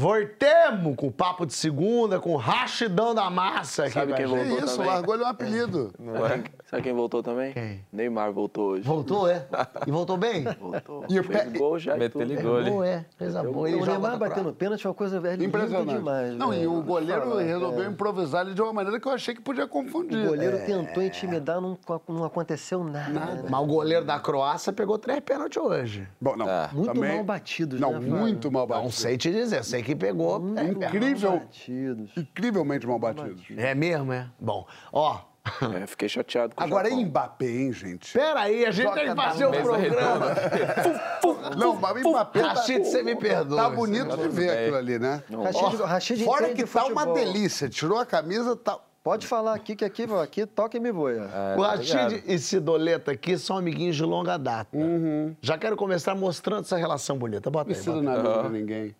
Voltemos com o Papo de Segunda, com o Rachidão da Massa aqui. Sabe quem voltou Isso, também? largou ele um apelido. Sabe quem, sabe quem voltou também? Quem? Neymar voltou hoje. Voltou, é? E voltou bem? Voltou. E o Fez gol já e Meteu ele gol ali. Boa, é. Coisa boa. O Neymar batendo pênalti é uma coisa velho, Impressionante. demais. não, e velho. o goleiro Fala, resolveu é. improvisar ele de uma maneira que eu achei que podia confundir. O goleiro tentou intimidar, não, não aconteceu nada. né? Mas o goleiro da Croácia pegou três pênaltis hoje. Bom, não. É. Muito também- mal batidos, Não, né, muito mal Não batido. sei te dizer, sei que pegou. É, incrível. mal batidos. Incrivelmente mal batido. É mesmo, é? Bom, ó. É, fiquei chateado com o Agora é Japão. Mbappé, hein, gente? Pera aí, a gente tem que fazer o programa. Não, mas Mbappé tá, Rachid, você me perdoa. tá bonito de ver aquilo ali, né? Rachid, Rachid Fora que tá uma delícia. Tirou a camisa, tá... Pode falar aqui, que aqui, aqui toca e me voa. É, O tá Rachid ligado? e Cidoleta aqui são amiguinhos de longa data. Já quero começar mostrando essa relação bonita. Bota Não aí, precisa bota aí. nada de ninguém.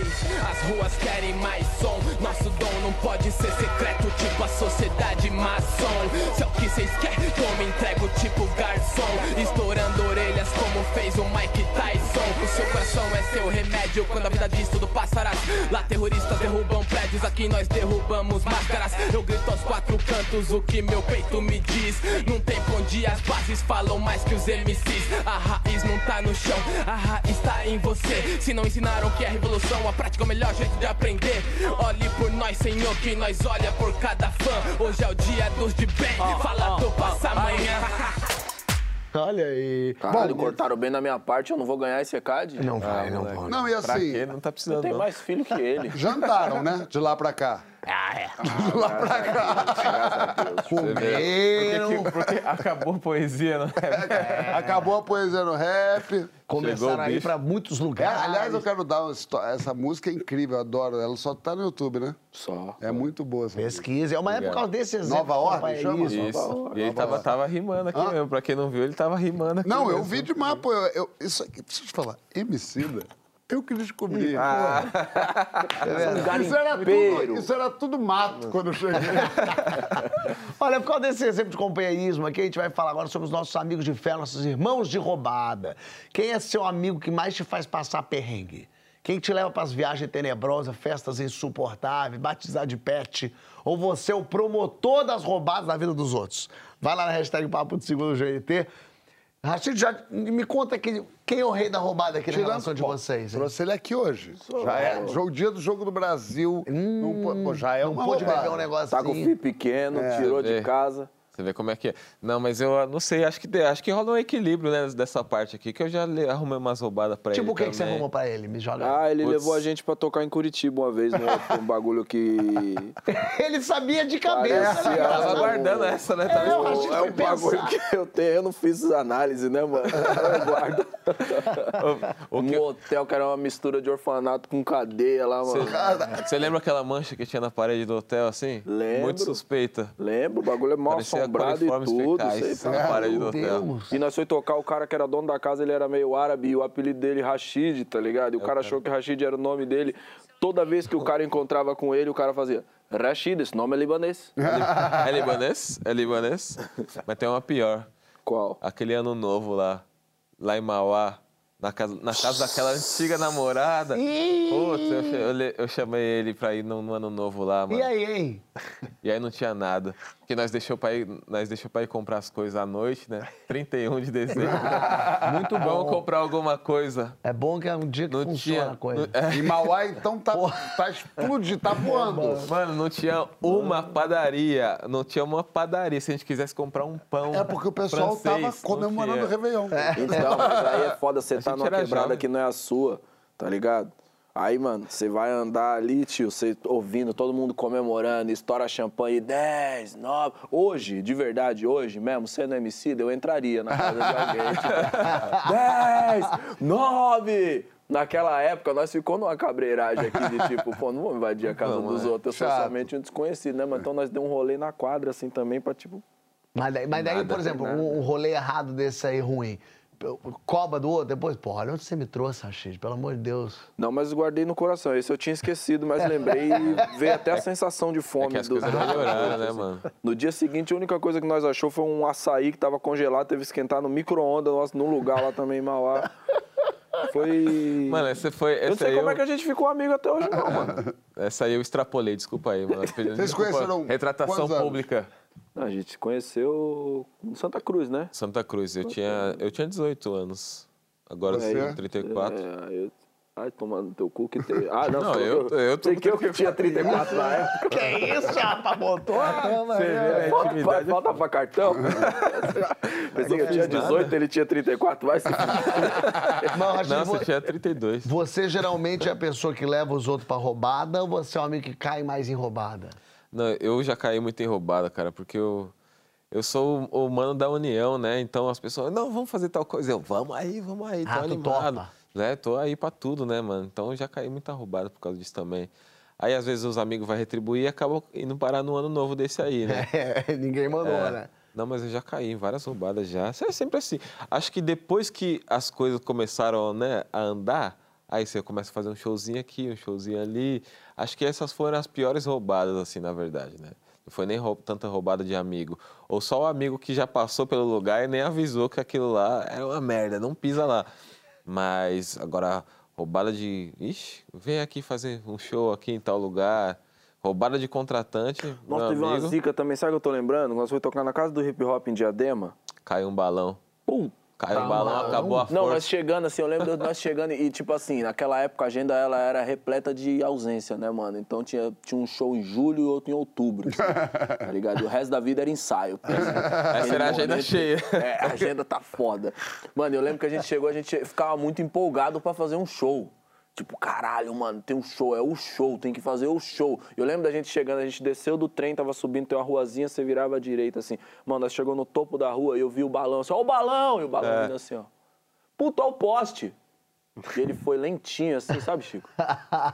As ruas querem mais som. Nosso dom não pode ser secreto, tipo a sociedade maçom. Se é o que cês querem, toma entrego, tipo garçom. Estourando orelhas, como fez o Mike Tyson. O seu coração é seu remédio. Quando a vida diz tudo passará. Lá terroristas derrubam prédios, aqui nós derrubamos máscaras. Eu grito aos quatro cantos o que meu peito me diz. Num tempo onde as bases falam mais que os MCs. A raiz não tá no chão, a raiz tá em você. Se não ensinaram que é revolução, a prática é o melhor jeito de aprender. Olhe por nós, Senhor, que nós olha por cada fã. Hoje é o dia dos de bem, fala do passa amanhã. Olha aí. Caralho, cortaram bem na minha parte, eu não vou ganhar esse ECAD? Não vai, não vai. Não, e Pra assim, quê? Não tá Eu precisando, tenho não. mais filho que ele. jantaram, né? De lá pra cá. Ah, é. Porque, porque acabou a poesia, não é? Acabou a poesia no rap. Começaram a ir pra muitos É, lugares. aliás, eu quero dar uma Essa música é incrível, eu adoro. Ela só tá no YouTube, né? Só. É muito boa essa. Pesquisa. É uma época por causa desse exemplo. Nova Ordem, é chama? isso. Isso. E ele tava, tava rimando aqui Hã? mesmo. Pra quem não viu, ele tava rimando aqui. Não, eu mesmo. vi demais, pô. Eu, eu- isso aqui, preciso te falar. Emicida, eu que descobri. Ah. isso, era tudo, isso era tudo mato quando eu cheguei. Olha, por causa desse exemplo de companheirismo aqui, a gente vai falar agora sobre os nossos amigos de fé, nossos irmãos de roubada. Quem é seu amigo que mais te faz passar perrengue? Quem te leva para as viagens tenebrosas, festas insuportáveis, batizar de pet? Ou você é o promotor das roubadas na vida dos outros? Vai lá na hashtag Papo de Segundo GT. Rachid, já me conta que, quem é o rei da roubada aqui na relação de vocês. hein? Trouxe ele aqui hoje. Já é jogo, dia do Jogo do Brasil. não, pô- pô, já é Não uma pôde roubada. beber um negocinho. Tá com o filho pequeno, tirou de É. casa. Você vê como é que é. Não, mas eu não sei, acho que, acho que rola um equilíbrio né, dessa parte aqui, que eu já arrumei umas roubadas pra ele Tipo, o que, que você arrumou pra ele? Me joga. Ah, ele Putz. levou a gente pra tocar em Curitiba uma vez, num um bagulho que. Ele sabia de cabeça. Parecia- né? Tava aguardando essa, né? Tava É, eu acho que É um bagulho pensar. que eu tenho, eu não fiz análise, né, mano? Eu guardo. O que- Um hotel que era uma mistura de orfanato com cadeia lá, mano. Você lembra aquela mancha que tinha na parede do hotel, assim? Lembro. Muito suspeita. Lembro, o bagulho é mal Parecia assombrado e tudo. fecais sei lá. parede do hotel. Deus. E nós foi tocar, o cara que era dono da casa, ele era meio árabe e o apelido dele Rashid, tá ligado? E o cara achou que Rashid era o nome dele. toda vez que o cara encontrava com ele, o cara fazia Rashid, esse nome é libanês. É libanês? É libanês? Mas tem uma pior. Qual? Aquele ano novo lá, lá em Mauá, na casa, na casa daquela antiga namorada. Putz, eu, eu eu chamei ele pra ir no, no ano novo lá, mano. E aí, hein? E aí não tinha nada. Porque nós deixou pra ir, nós deixou pra ir comprar as coisas à noite, né? 31 de dezembro. Muito bom. Vamos comprar alguma coisa. É bom que é um dia que Não funciona tinha. a coisa. não- é. E Mauá, então, tá, tá explodindo, tá voando. Mano, não tinha uma padaria. Não tinha uma padaria se a gente quisesse comprar um pão. É porque o pessoal francês, tava comemorando o. Réveillon. Então, mas aí é foda, você tá numa quebrada jovem. que não é a sua, tá ligado? Aí, mano, você vai andar ali, tio, você ouvindo todo mundo comemorando, estoura champanhe, 10, 9. Hoje, de verdade, hoje mesmo, sendo MC, eu entraria na casa de alguém. Tipo, 10, 9. Naquela época, nós ficou numa cabreiragem aqui de tipo, pô, não vamos invadir a casa Vamos, dos é. outros, eu sou Chato. somente um desconhecido, né? Mas então nós demos um rolê na quadra, assim, também, pra tipo. Mas daí, mas daí, Nada, por exemplo, um, um rolê errado desse aí ruim. Cobra do outro, depois, pô, olha onde você me trouxe, Rachid, pelo amor de Deus. Não, mas guardei no coração. Esse eu tinha esquecido, mas lembrei e veio até a sensação de É fome que as dos melhoraram, né, mano? No dia seguinte, a única coisa que nós achou foi um açaí que tava congelado, teve que esquentar no micro-ondas, num lugar lá também em Mauá. Foi. Mano, essa foi. eu não Essa sei aí como eu, é que a gente ficou amigo até hoje, não, mano. essa aí eu extrapolei, desculpa aí, mano. Vocês Desculpa. conheceram Retratação quantos anos? A gente se conheceu em Santa Cruz, né? Santa Cruz, eu tinha, eu tinha 18 anos. Agora eu Você? tenho 34. É, eu... Ai, tomando teu cu que tem. Ah, não, Não, foi- eu- eu tô sei que eu que tinha 34 na época. Que isso, chapa, botou? Você vê a Falta, intimidade. falta pra cartão? Pensei que eu tinha 18, ele tinha 34, vai se Não, Rachid, Não, vo- você tinha 32. você geralmente é a pessoa que leva os outros pra roubada ou você é o amigo que cai mais em roubada? Não, eu já caí muito em roubada, cara, porque eu, eu sou o, o mano da união, né? Então as pessoas, não, vamos fazer tal coisa. Eu, vamos aí, vamos aí, tô Ah, animado. topa. Né? Tô aí pra tudo, né, mano? Então eu já caí muita roubada por causa disso também. Aí às vezes os amigos vão retribuir e acabam indo parar no ano novo desse aí, né? É, ninguém mandou, É. né? Não, mas eu já caí em várias roubadas já. É sempre assim. Acho que depois que as coisas começaram né, a andar, aí você começa a fazer um showzinho aqui, um showzinho ali. Acho que essas foram as piores roubadas, assim, na verdade, né? Não foi nem tanta roubada de amigo. Ou só o amigo que já passou pelo lugar e nem avisou que aquilo lá era uma merda, não pisa lá. Mas agora, roubada de. Ixi, vem aqui fazer um show aqui em tal lugar. Roubada de contratante, Nossa, teve uma amigo, zica também, sabe o que eu tô lembrando? Nós fomos tocar na casa do hip hop em Diadema. caiu um balão. Pum! Caiu um balão, acabou a Não, força. nós chegando assim, eu lembro de nós chegando e, tipo assim, naquela época a agenda ela era repleta de ausência, né, mano? Então tinha, tinha um show em julho e outro em outubro, assim, tá ligado? E o resto da vida era ensaio. assim, naquele era a agenda cheia. É, a agenda tá foda. Mano, eu lembro que a gente chegou, a gente ficava muito empolgado pra fazer um show. Tipo, caralho, mano, tem um show, é o show, tem que fazer o show. Eu lembro da gente chegando, a gente desceu do trem, tava subindo, tem uma ruazinha, você virava à direita, assim. Mano, nós chegou no topo da rua e eu vi o balão, assim, ó o balão! E o balão É. assim, ó. Puta, ó o poste! E ele foi lentinho, assim, sabe, Chico?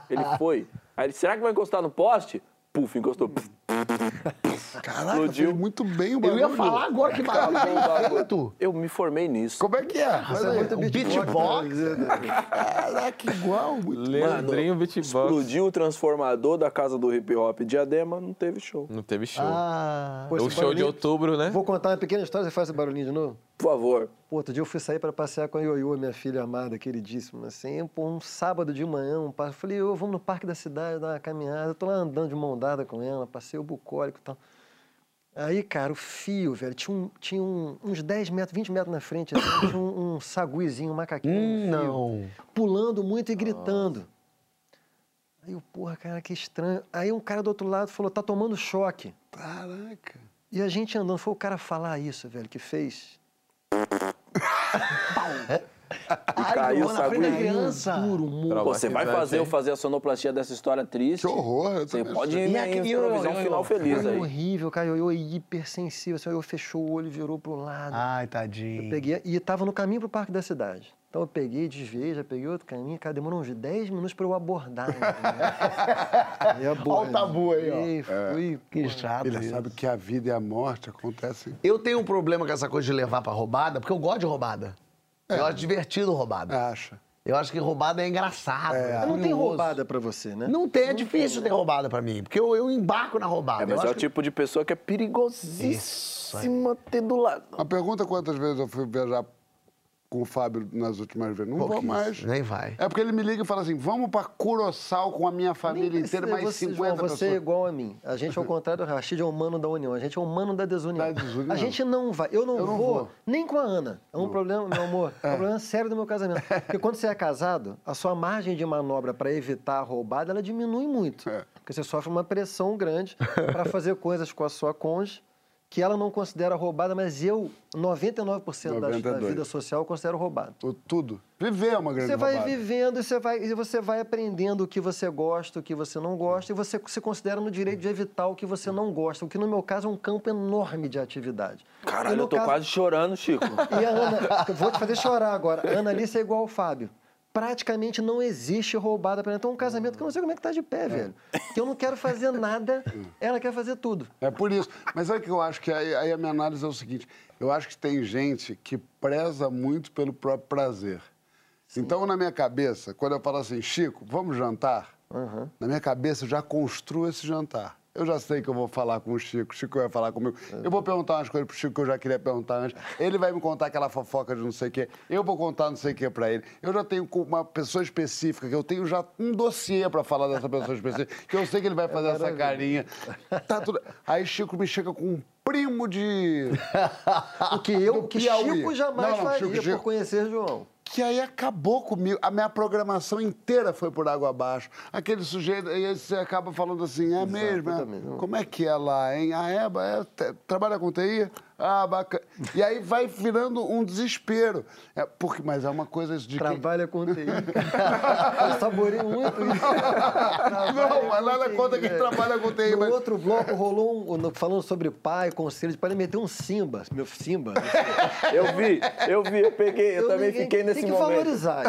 Ele foi. Aí ele, será que vai encostar no poste? Puf, encostou. Caraca, Explodiu. fez muito bem o Eu bagulho. ia falar agora que barulho bem feito. Eu me formei nisso. Como é que é? Mas é muito um beatbox. beatbox? Caraca, igual. Muito Leandrinho Beatbox. Explodiu o transformador da casa do hip hop Diadema, não teve show. Não teve show. Ah, Pô, o show de outubro, né? Vou contar uma pequena história, você faz esse barulhinho de novo? Por favor. Pô, outro dia eu fui sair para passear com a Ioiô, minha filha amada, queridíssima, assim, um sábado de manhã, um pa- falei, ô, vamos no parque da cidade, dar uma caminhada, eu tô lá andando de mão dada com ela, passei o bucólico e tal. Aí, cara, o fio, velho, tinha, um- tinha um- uns 10 metros, 20 metros na frente, assim, tinha um, um saguizinho, um macaquinho, um fio, não. pulando muito e gritando. Aí eu, porra, cara, que estranho. Aí um cara do outro lado falou, tá tomando choque. Caraca. E a gente andando, foi o cara falar isso, velho, que fez. Ai, caiu na frente da saguinho. criança. Duro. Pô, você vai fazer eu fazer a sonoplastia dessa história triste? Que horror. eu Você pode ir E né, improvisar um e- final e- feliz aí. horrível, cara. Eu, eu hipersensível. Assim, eu fechou o olho, virou pro lado. Ai, tadinho. Eu peguei, e tava no caminho pro Parque da Cidade. Então eu peguei, desviei, já peguei outro caminho. Cara, demorou uns 10 minutos pra eu abordar. Aí Olha o tabu aí, ó. abordei, Fui, Que chato Ele isso. sabe que a vida e a morte acontecem. Eu tenho um problema com essa coisa de levar pra roubada, porque eu gosto de roubada. Eu acho divertido roubada. Acha. Eu acho que roubada é engraçado. É, não tem roubada pra você, né? Não tem, é difícil ter roubada pra mim, porque eu, eu embarco na roubada. É, mas Eu é o que- tipo de pessoa que é perigosíssima ter do lado. Uma pergunta quantas vezes eu fui viajar com o Fábio nas últimas vezes. Não vou mais. Nem vai. É porque ele me liga e fala assim: vamos pra Coroçal com a minha família Nem inteira, mais você, 50 João, você é pessoas. igual a mim. A gente, ao contrário do Rashid, é o mano da união. A gente é o mano da desunião. Da desunião. A gente não vai. Eu não, Eu não vou, vou. nem com a Ana. É um problema, meu amor. É um problema sério do meu casamento. Porque quando você é casado, a sua margem de manobra para evitar a roubada, ela diminui muito. É. Porque você sofre uma pressão grande para fazer coisas com a sua cônjuge que ela não considera roubada, mas eu, 99% da, da 92. vida social, eu considero roubada. O- Tudo. Viver é uma grande Você vai roubada. vivendo e você vai, e você vai aprendendo o que você gosta, o que você não gosta, e você se considera no direito de evitar o que você não gosta, o que no meu caso é um campo enorme de atividade. Caralho, eu tô caso- quase chorando, Chico. E a Ana, eu vou te fazer chorar agora. A Ana Alice é igual ao Fábio. Praticamente não existe roubada pra ela. Então, é um casamento que eu não sei como é que tá de pé, velho. Que eu não quero fazer nada, ela quer fazer tudo. É por isso. Mas o que eu acho que aí, aí a minha análise é o seguinte: eu acho que tem gente que preza muito pelo próprio prazer. Então, na minha cabeça, quando eu falo assim, Chico, vamos jantar, na minha cabeça eu já construo esse jantar. Eu já sei que eu vou falar com o Chico, o Chico vai falar comigo. Eu vou perguntar umas coisas pro Chico que eu já queria perguntar antes. Ele vai me contar aquela fofoca de não sei o quê. Eu vou contar não sei o quê pra ele. Eu já tenho uma pessoa específica, que eu tenho já um dossiê pra falar dessa pessoa específica, que eu sei que ele vai fazer essa carinha. Tá tudo... Aí Chico me chega com um primo de... O que eu, que Piauí. Chico jamais Não, não, faria Chico, Chico. por conhecer João. Que aí acabou comigo. A minha programação inteira foi por água abaixo. Aquele sujeito, aí você acaba falando assim, é mesmo? é? Como é que é lá, hein? A Eba é, te- trabalha com TI? Ah, bacana. E aí vai virando um desespero. É, porque, mas é uma coisa de que... Trabalha com TI. eu saborei muito isso. Não, mas nada contra quem trabalha com TI, No mas- outro bloco rolou um, falando sobre pai, conselho de pai, ele meteu um Simba. Meu Simba. Eu vi, eu vi, eu peguei, eu, também ninguém- fiquei nesse Tem que momento. valorizar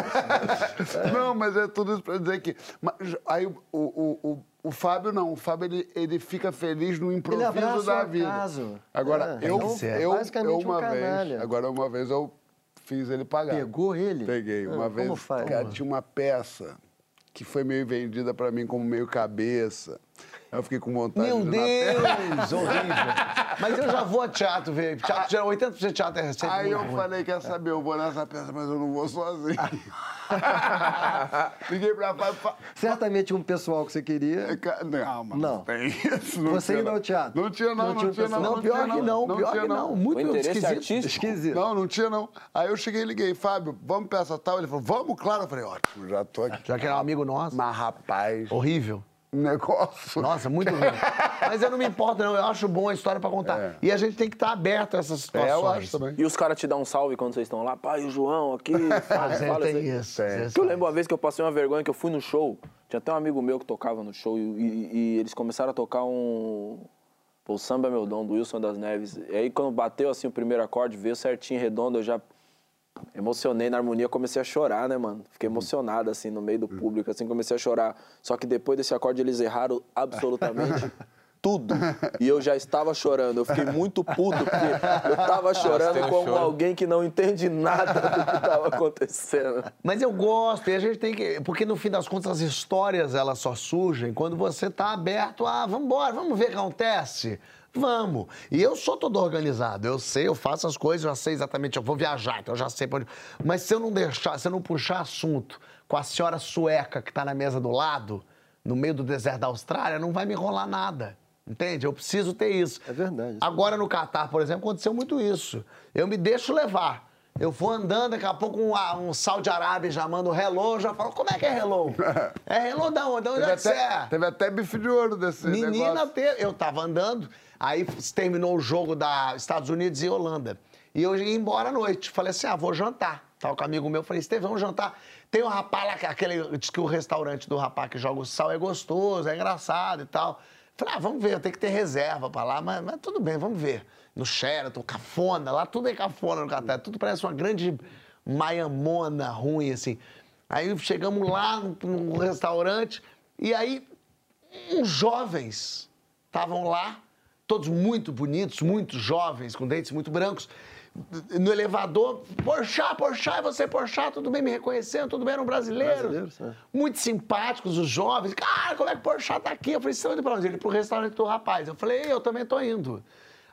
isso. Não, mas é tudo isso pra dizer que... Mas, aí o, o, o, o Fábio não. O Fábio, ele, ele fica feliz no Ele improviso o da vida. acaso. Agora, É, eu, então, eu, basicamente eu um uma canalha. vez... Agora, uma vez eu fiz ele pagar. Pegou ele? Peguei. Ah, Uma como vez, faz? cara, tinha uma peça que foi meio vendida pra mim como meio cabeça. Aí eu fiquei com vontade Meu de peça. Deus, horrível. Mas eu já vou a teatro ver. Teatro, geral, 80% de teatro é sempre Aí eu ruim. falei, quer saber, eu vou nessa peça, mas eu não vou sozinho. Liguei pra Fábio e fa- Certamente um pessoal que você queria. Não, mas Não. não tem isso. Não Você indo ao não. teatro? Não tinha, não, Não não, tinha não. Não, pior tinha, que não, pior tinha, que não. Muito interesse esquisito. Esquisito. Não, não tinha, não. Aí eu cheguei e liguei, Fábio, vamos essa tal? Ele falou, vamos, claro. Eu falei, ótimo, já tô aqui. Já que era um amigo nosso. Mas, rapaz, Horrível. Um negócio. Nossa, muito ruim. Mas eu não me importo, não. Eu acho bom a história pra contar. É. E a gente tem que estar aberto a essas É, situações. eu acho também. E os caras te dão um salve quando vocês estão lá, pai, o João aqui, fala, é, fala tem isso aí. isso. é. Eu lembro uma vez que eu passei uma vergonha que eu fui no show, tinha até um amigo meu que tocava no show e, e- e eles começaram a tocar um. O Samba é Meu Dom, do Wilson das Neves. E aí quando bateu assim o primeiro acorde, veio certinho, redondo, eu já emocionei na harmonia, comecei a chorar, né, mano? Fiquei emocionado, assim, no meio do público, assim, comecei a chorar. Só que depois desse acorde eles erraram absolutamente tudo. E eu já estava chorando. Eu fiquei muito puto, porque eu estava chorando como choro. alguém que não entende nada do que estava acontecendo. Mas eu gosto, e a gente tem que. Porque no fim das contas, as histórias elas só surgem quando você tá aberto a. Vamos embora, vamos ver o que acontece. Vamos. E eu sou todo organizado. Eu sei, eu faço as coisas, eu já sei exatamente. Eu vou viajar, então eu já sei pra onde. Mas se eu não deixar, se eu não puxar assunto com a senhora sueca que tá na mesa do lado, no meio do deserto da Austrália, não vai me rolar nada. Entende? Eu preciso ter isso. É verdade. Agora no Catar, por exemplo, aconteceu muito isso. Eu me deixo levar. Eu vou andando, daqui a pouco um, um Saudi Arábia já manda um hello, eu já falo, como é que é hello? É hello da onde? De onde Teve é que você até, é? teve até bife de ouro desse Menina, negócio. te- eu tava andando, aí terminou o jogo da Estados Unidos e Holanda. E eu ia embora à noite. Falei assim, ah, vou jantar. Tava com um amigo meu, falei, Estevão, vamos jantar. Tem um rapaz lá, que- aquele, diz que o restaurante do rapaz que joga o sal é gostoso, é engraçado e tal. Falei, ah, vamos ver, tenho que ter reserva pra lá, mas, mas tudo bem, vamos ver. No Sheraton, cafona, lá tudo é cafona no Catar, tudo parece uma grande maiamona ruim, assim. Aí chegamos lá no restaurante, e aí uns jovens estavam lá, todos muito bonitos, muito jovens, com dentes muito brancos, no elevador, Porchat, Porchat, é você Porchat, tudo bem me reconhecendo, tudo bem, era um brasileiro. Brasileiros. Muito simpáticos, os jovens. Cara, como é que o Porchat tá aqui? Eu falei, você tá indo pra onde? Ele, pro restaurante do rapaz. Eu falei, eu também tô indo.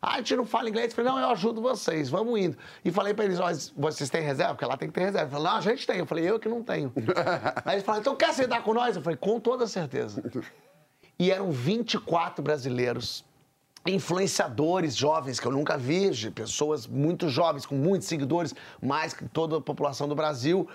Ah, a gente não fala inglês. Eu falei, não, eu ajudo vocês, vamos indo. E falei pra eles, vocês têm reserva? Porque lá tem que ter reserva. Falou, não, a gente tem. Eu falei, eu que não tenho. Aí eles falaram, então quer sentar com nós? Eu falei, com toda certeza. E eram 24 brasileiros, influenciadores jovens que eu nunca vi, de pessoas muito jovens, com muitos seguidores, mais que toda a população do Brasil.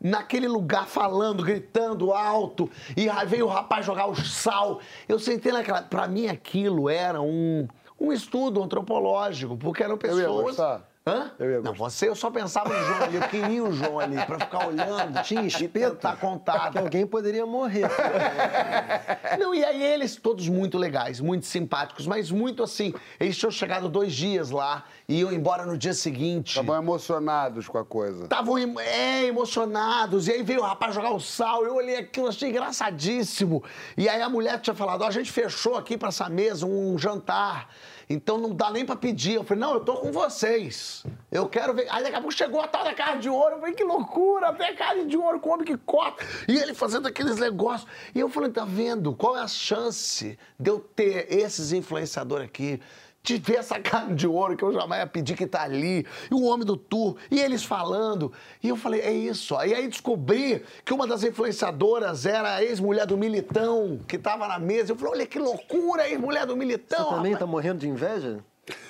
Naquele lugar falando, gritando alto, e aí veio o rapaz jogar o sal. Eu sentei naquela. Pra mim, aquilo era um, um estudo antropológico, porque eram pessoas. Hã? Eu ia Não, você, eu só pensava no João ali, eu queria o João ali, pra ficar olhando, tinha espeto, tá contato. Que alguém poderia morrer. Não, e aí eles todos muito legais, muito simpáticos, mas muito assim. Eles tinham chegado dois dias lá e iam embora no dia seguinte. Estavam emocionados com a coisa. Estavam em- é, emocionados. E aí veio o rapaz jogar o sal. Eu olhei aquilo, achei engraçadíssimo. E aí a mulher tinha falado: ó, a gente fechou aqui pra essa mesa um jantar. Então não dá nem pra pedir. Eu falei, não, eu tô com vocês. Eu quero ver. Aí daqui a pouco chegou a tal da carne de ouro. Eu falei, que loucura, até carne de ouro, come que corta. E ele fazendo aqueles negócios. E eu falei, tá vendo? Qual é a chance de eu ter esses influenciadores aqui? De ver essa carne de ouro que eu jamais ia pedir que tá ali, e o homem do tour, e eles falando. E eu falei, é isso. E aí descobri que uma das influenciadoras era a ex-mulher do Militão, que tava na mesa. Eu falei, olha que loucura, a ex-mulher do Militão. Você também rapaz. tá morrendo de inveja?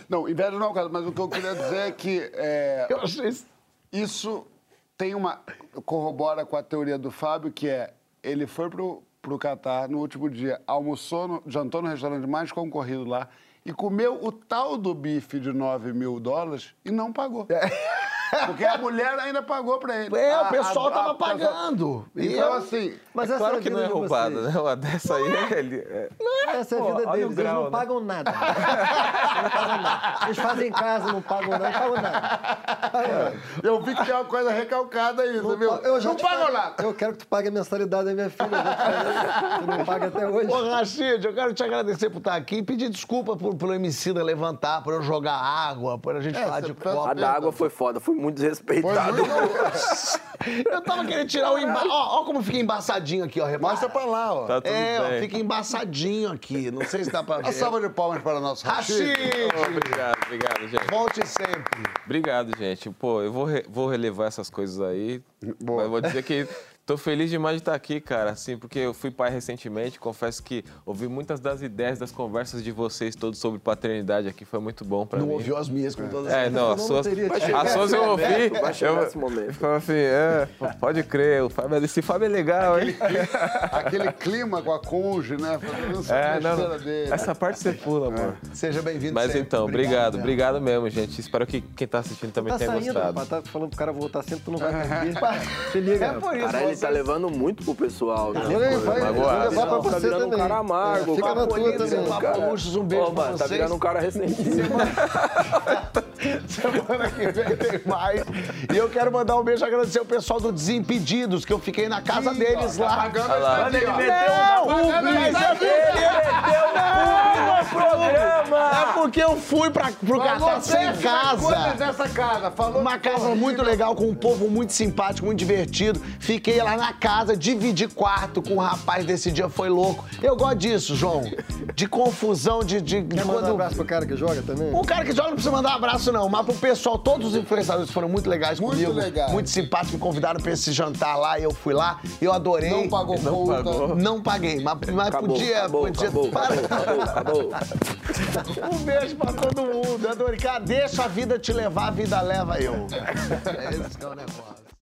Não, inveja não é o caso, mas o que eu queria dizer é que é, Eu achei isso. isso tem uma. corrobora com a teoria do Fábio, que é ele foi pro, pro Catar no último dia, almoçou, no, jantou no restaurante mais concorrido lá e comeu o tal do bife de 9 mil dólares e não pagou. Porque a mulher ainda pagou pra ele. É, A- o pessoal a- tava a- pagando. E Então, eu- assim, Mas é claro é que não é roubado, né? Uma dessa aí, ele... é- Essa é a vida deles. Eles não né? pagam nada. Eles não pagam nada. Eles fazem em casa, não pagam nada. Não pagam nada. Pagam nada. eu vi que tem uma coisa recalcada aí, você viu? Eu já não pagam paguei- nada. Eu quero que tu pague a mensalidade da minha filha. Tu não paga até hoje. Ô, Rachid, eu quero te agradecer por estar aqui e pedir desculpa por, pelo MC da levantar, por eu jogar água, por a gente É, falar de copo. A da água foi foda, fui muito desrespeitado. Eu tava querendo tirar o embaixo. Ó, ó como fica embaçadinho aqui, ó. Repara. Mostra pra lá, ó. Tá tudo É, ó, bem. fica embaçadinho aqui. Não sei se dá pra ver. Uma salva de palmas para o nosso Rachid. Rachid! Obrigado, obrigado, gente. Volte sempre. Obrigado, gente. Pô, eu vou, re- vou relevar essas coisas aí. Boa. Mas vou dizer que tô feliz demais de estar aqui, cara. Assim, porque eu fui pai recentemente. Confesso que ouvi muitas das ideias, das conversas de vocês todos sobre paternidade aqui. Foi muito bom pra Não mim. ouviu as minhas com todas É, não, Eu as não suas, tido. chegar as suas eu ouvi. vai chegar eu, esse momento. Falei assim, é, pode crer, o Fábio, esse Fábio é legal, hein? Aquele clima com a conge, né? É, não, dele. essa parte você pula, amor. Seja bem-vindo Mas sempre. então, obrigado, né? obrigado mesmo, gente. Espero que quem tá assistindo também Tá tenha saindo, gostado. Tá falando pro cara voltar sempre, tu não vai aqui. Se liga. É por isso, Cara, tá levando muito pro pessoal, né? Aí, vai, levar pra Não, tá você virando um também. cara amargo, É, Fica cara na tua também. Luxos, um beijo Ô, pra mano, vocês. tá virando um cara ressentido. Semana que vem tem mais. E eu quero mandar um beijo e agradecer o pessoal do Desimpedidos, que eu fiquei na casa deles Tá lá. pagando Olha lá. aqui, ó. Não, é porque ele programa! É porque eu fui pra, pro Catar sem casa. dessa casa. Falou Uma casa muito legal, com um povo muito simpático, muito divertido. Fiquei lá na casa, dividi quarto com um rapaz desse dia, foi louco. Eu gosto disso, João. De confusão, de. de, de Quer mandar um quando- abraço pro cara que joga também? O cara que joga não precisa mandar um abraço, não. Mas pro pessoal, todos os influenciadores foram muito legais Muito comigo. legais. Muito simpáticos, me convidaram pra esse jantar lá e eu fui lá. Eu adorei. Não pagou Não conta. pagou. Não paguei, mas, mas Acabou, podia. acabou, podia... acabou, Para. acabou, acabou, acabou. Um beijo pra todo mundo. Eu adorei. Cara, deixa a vida te levar, a vida leva eu. É esse que é o negócio.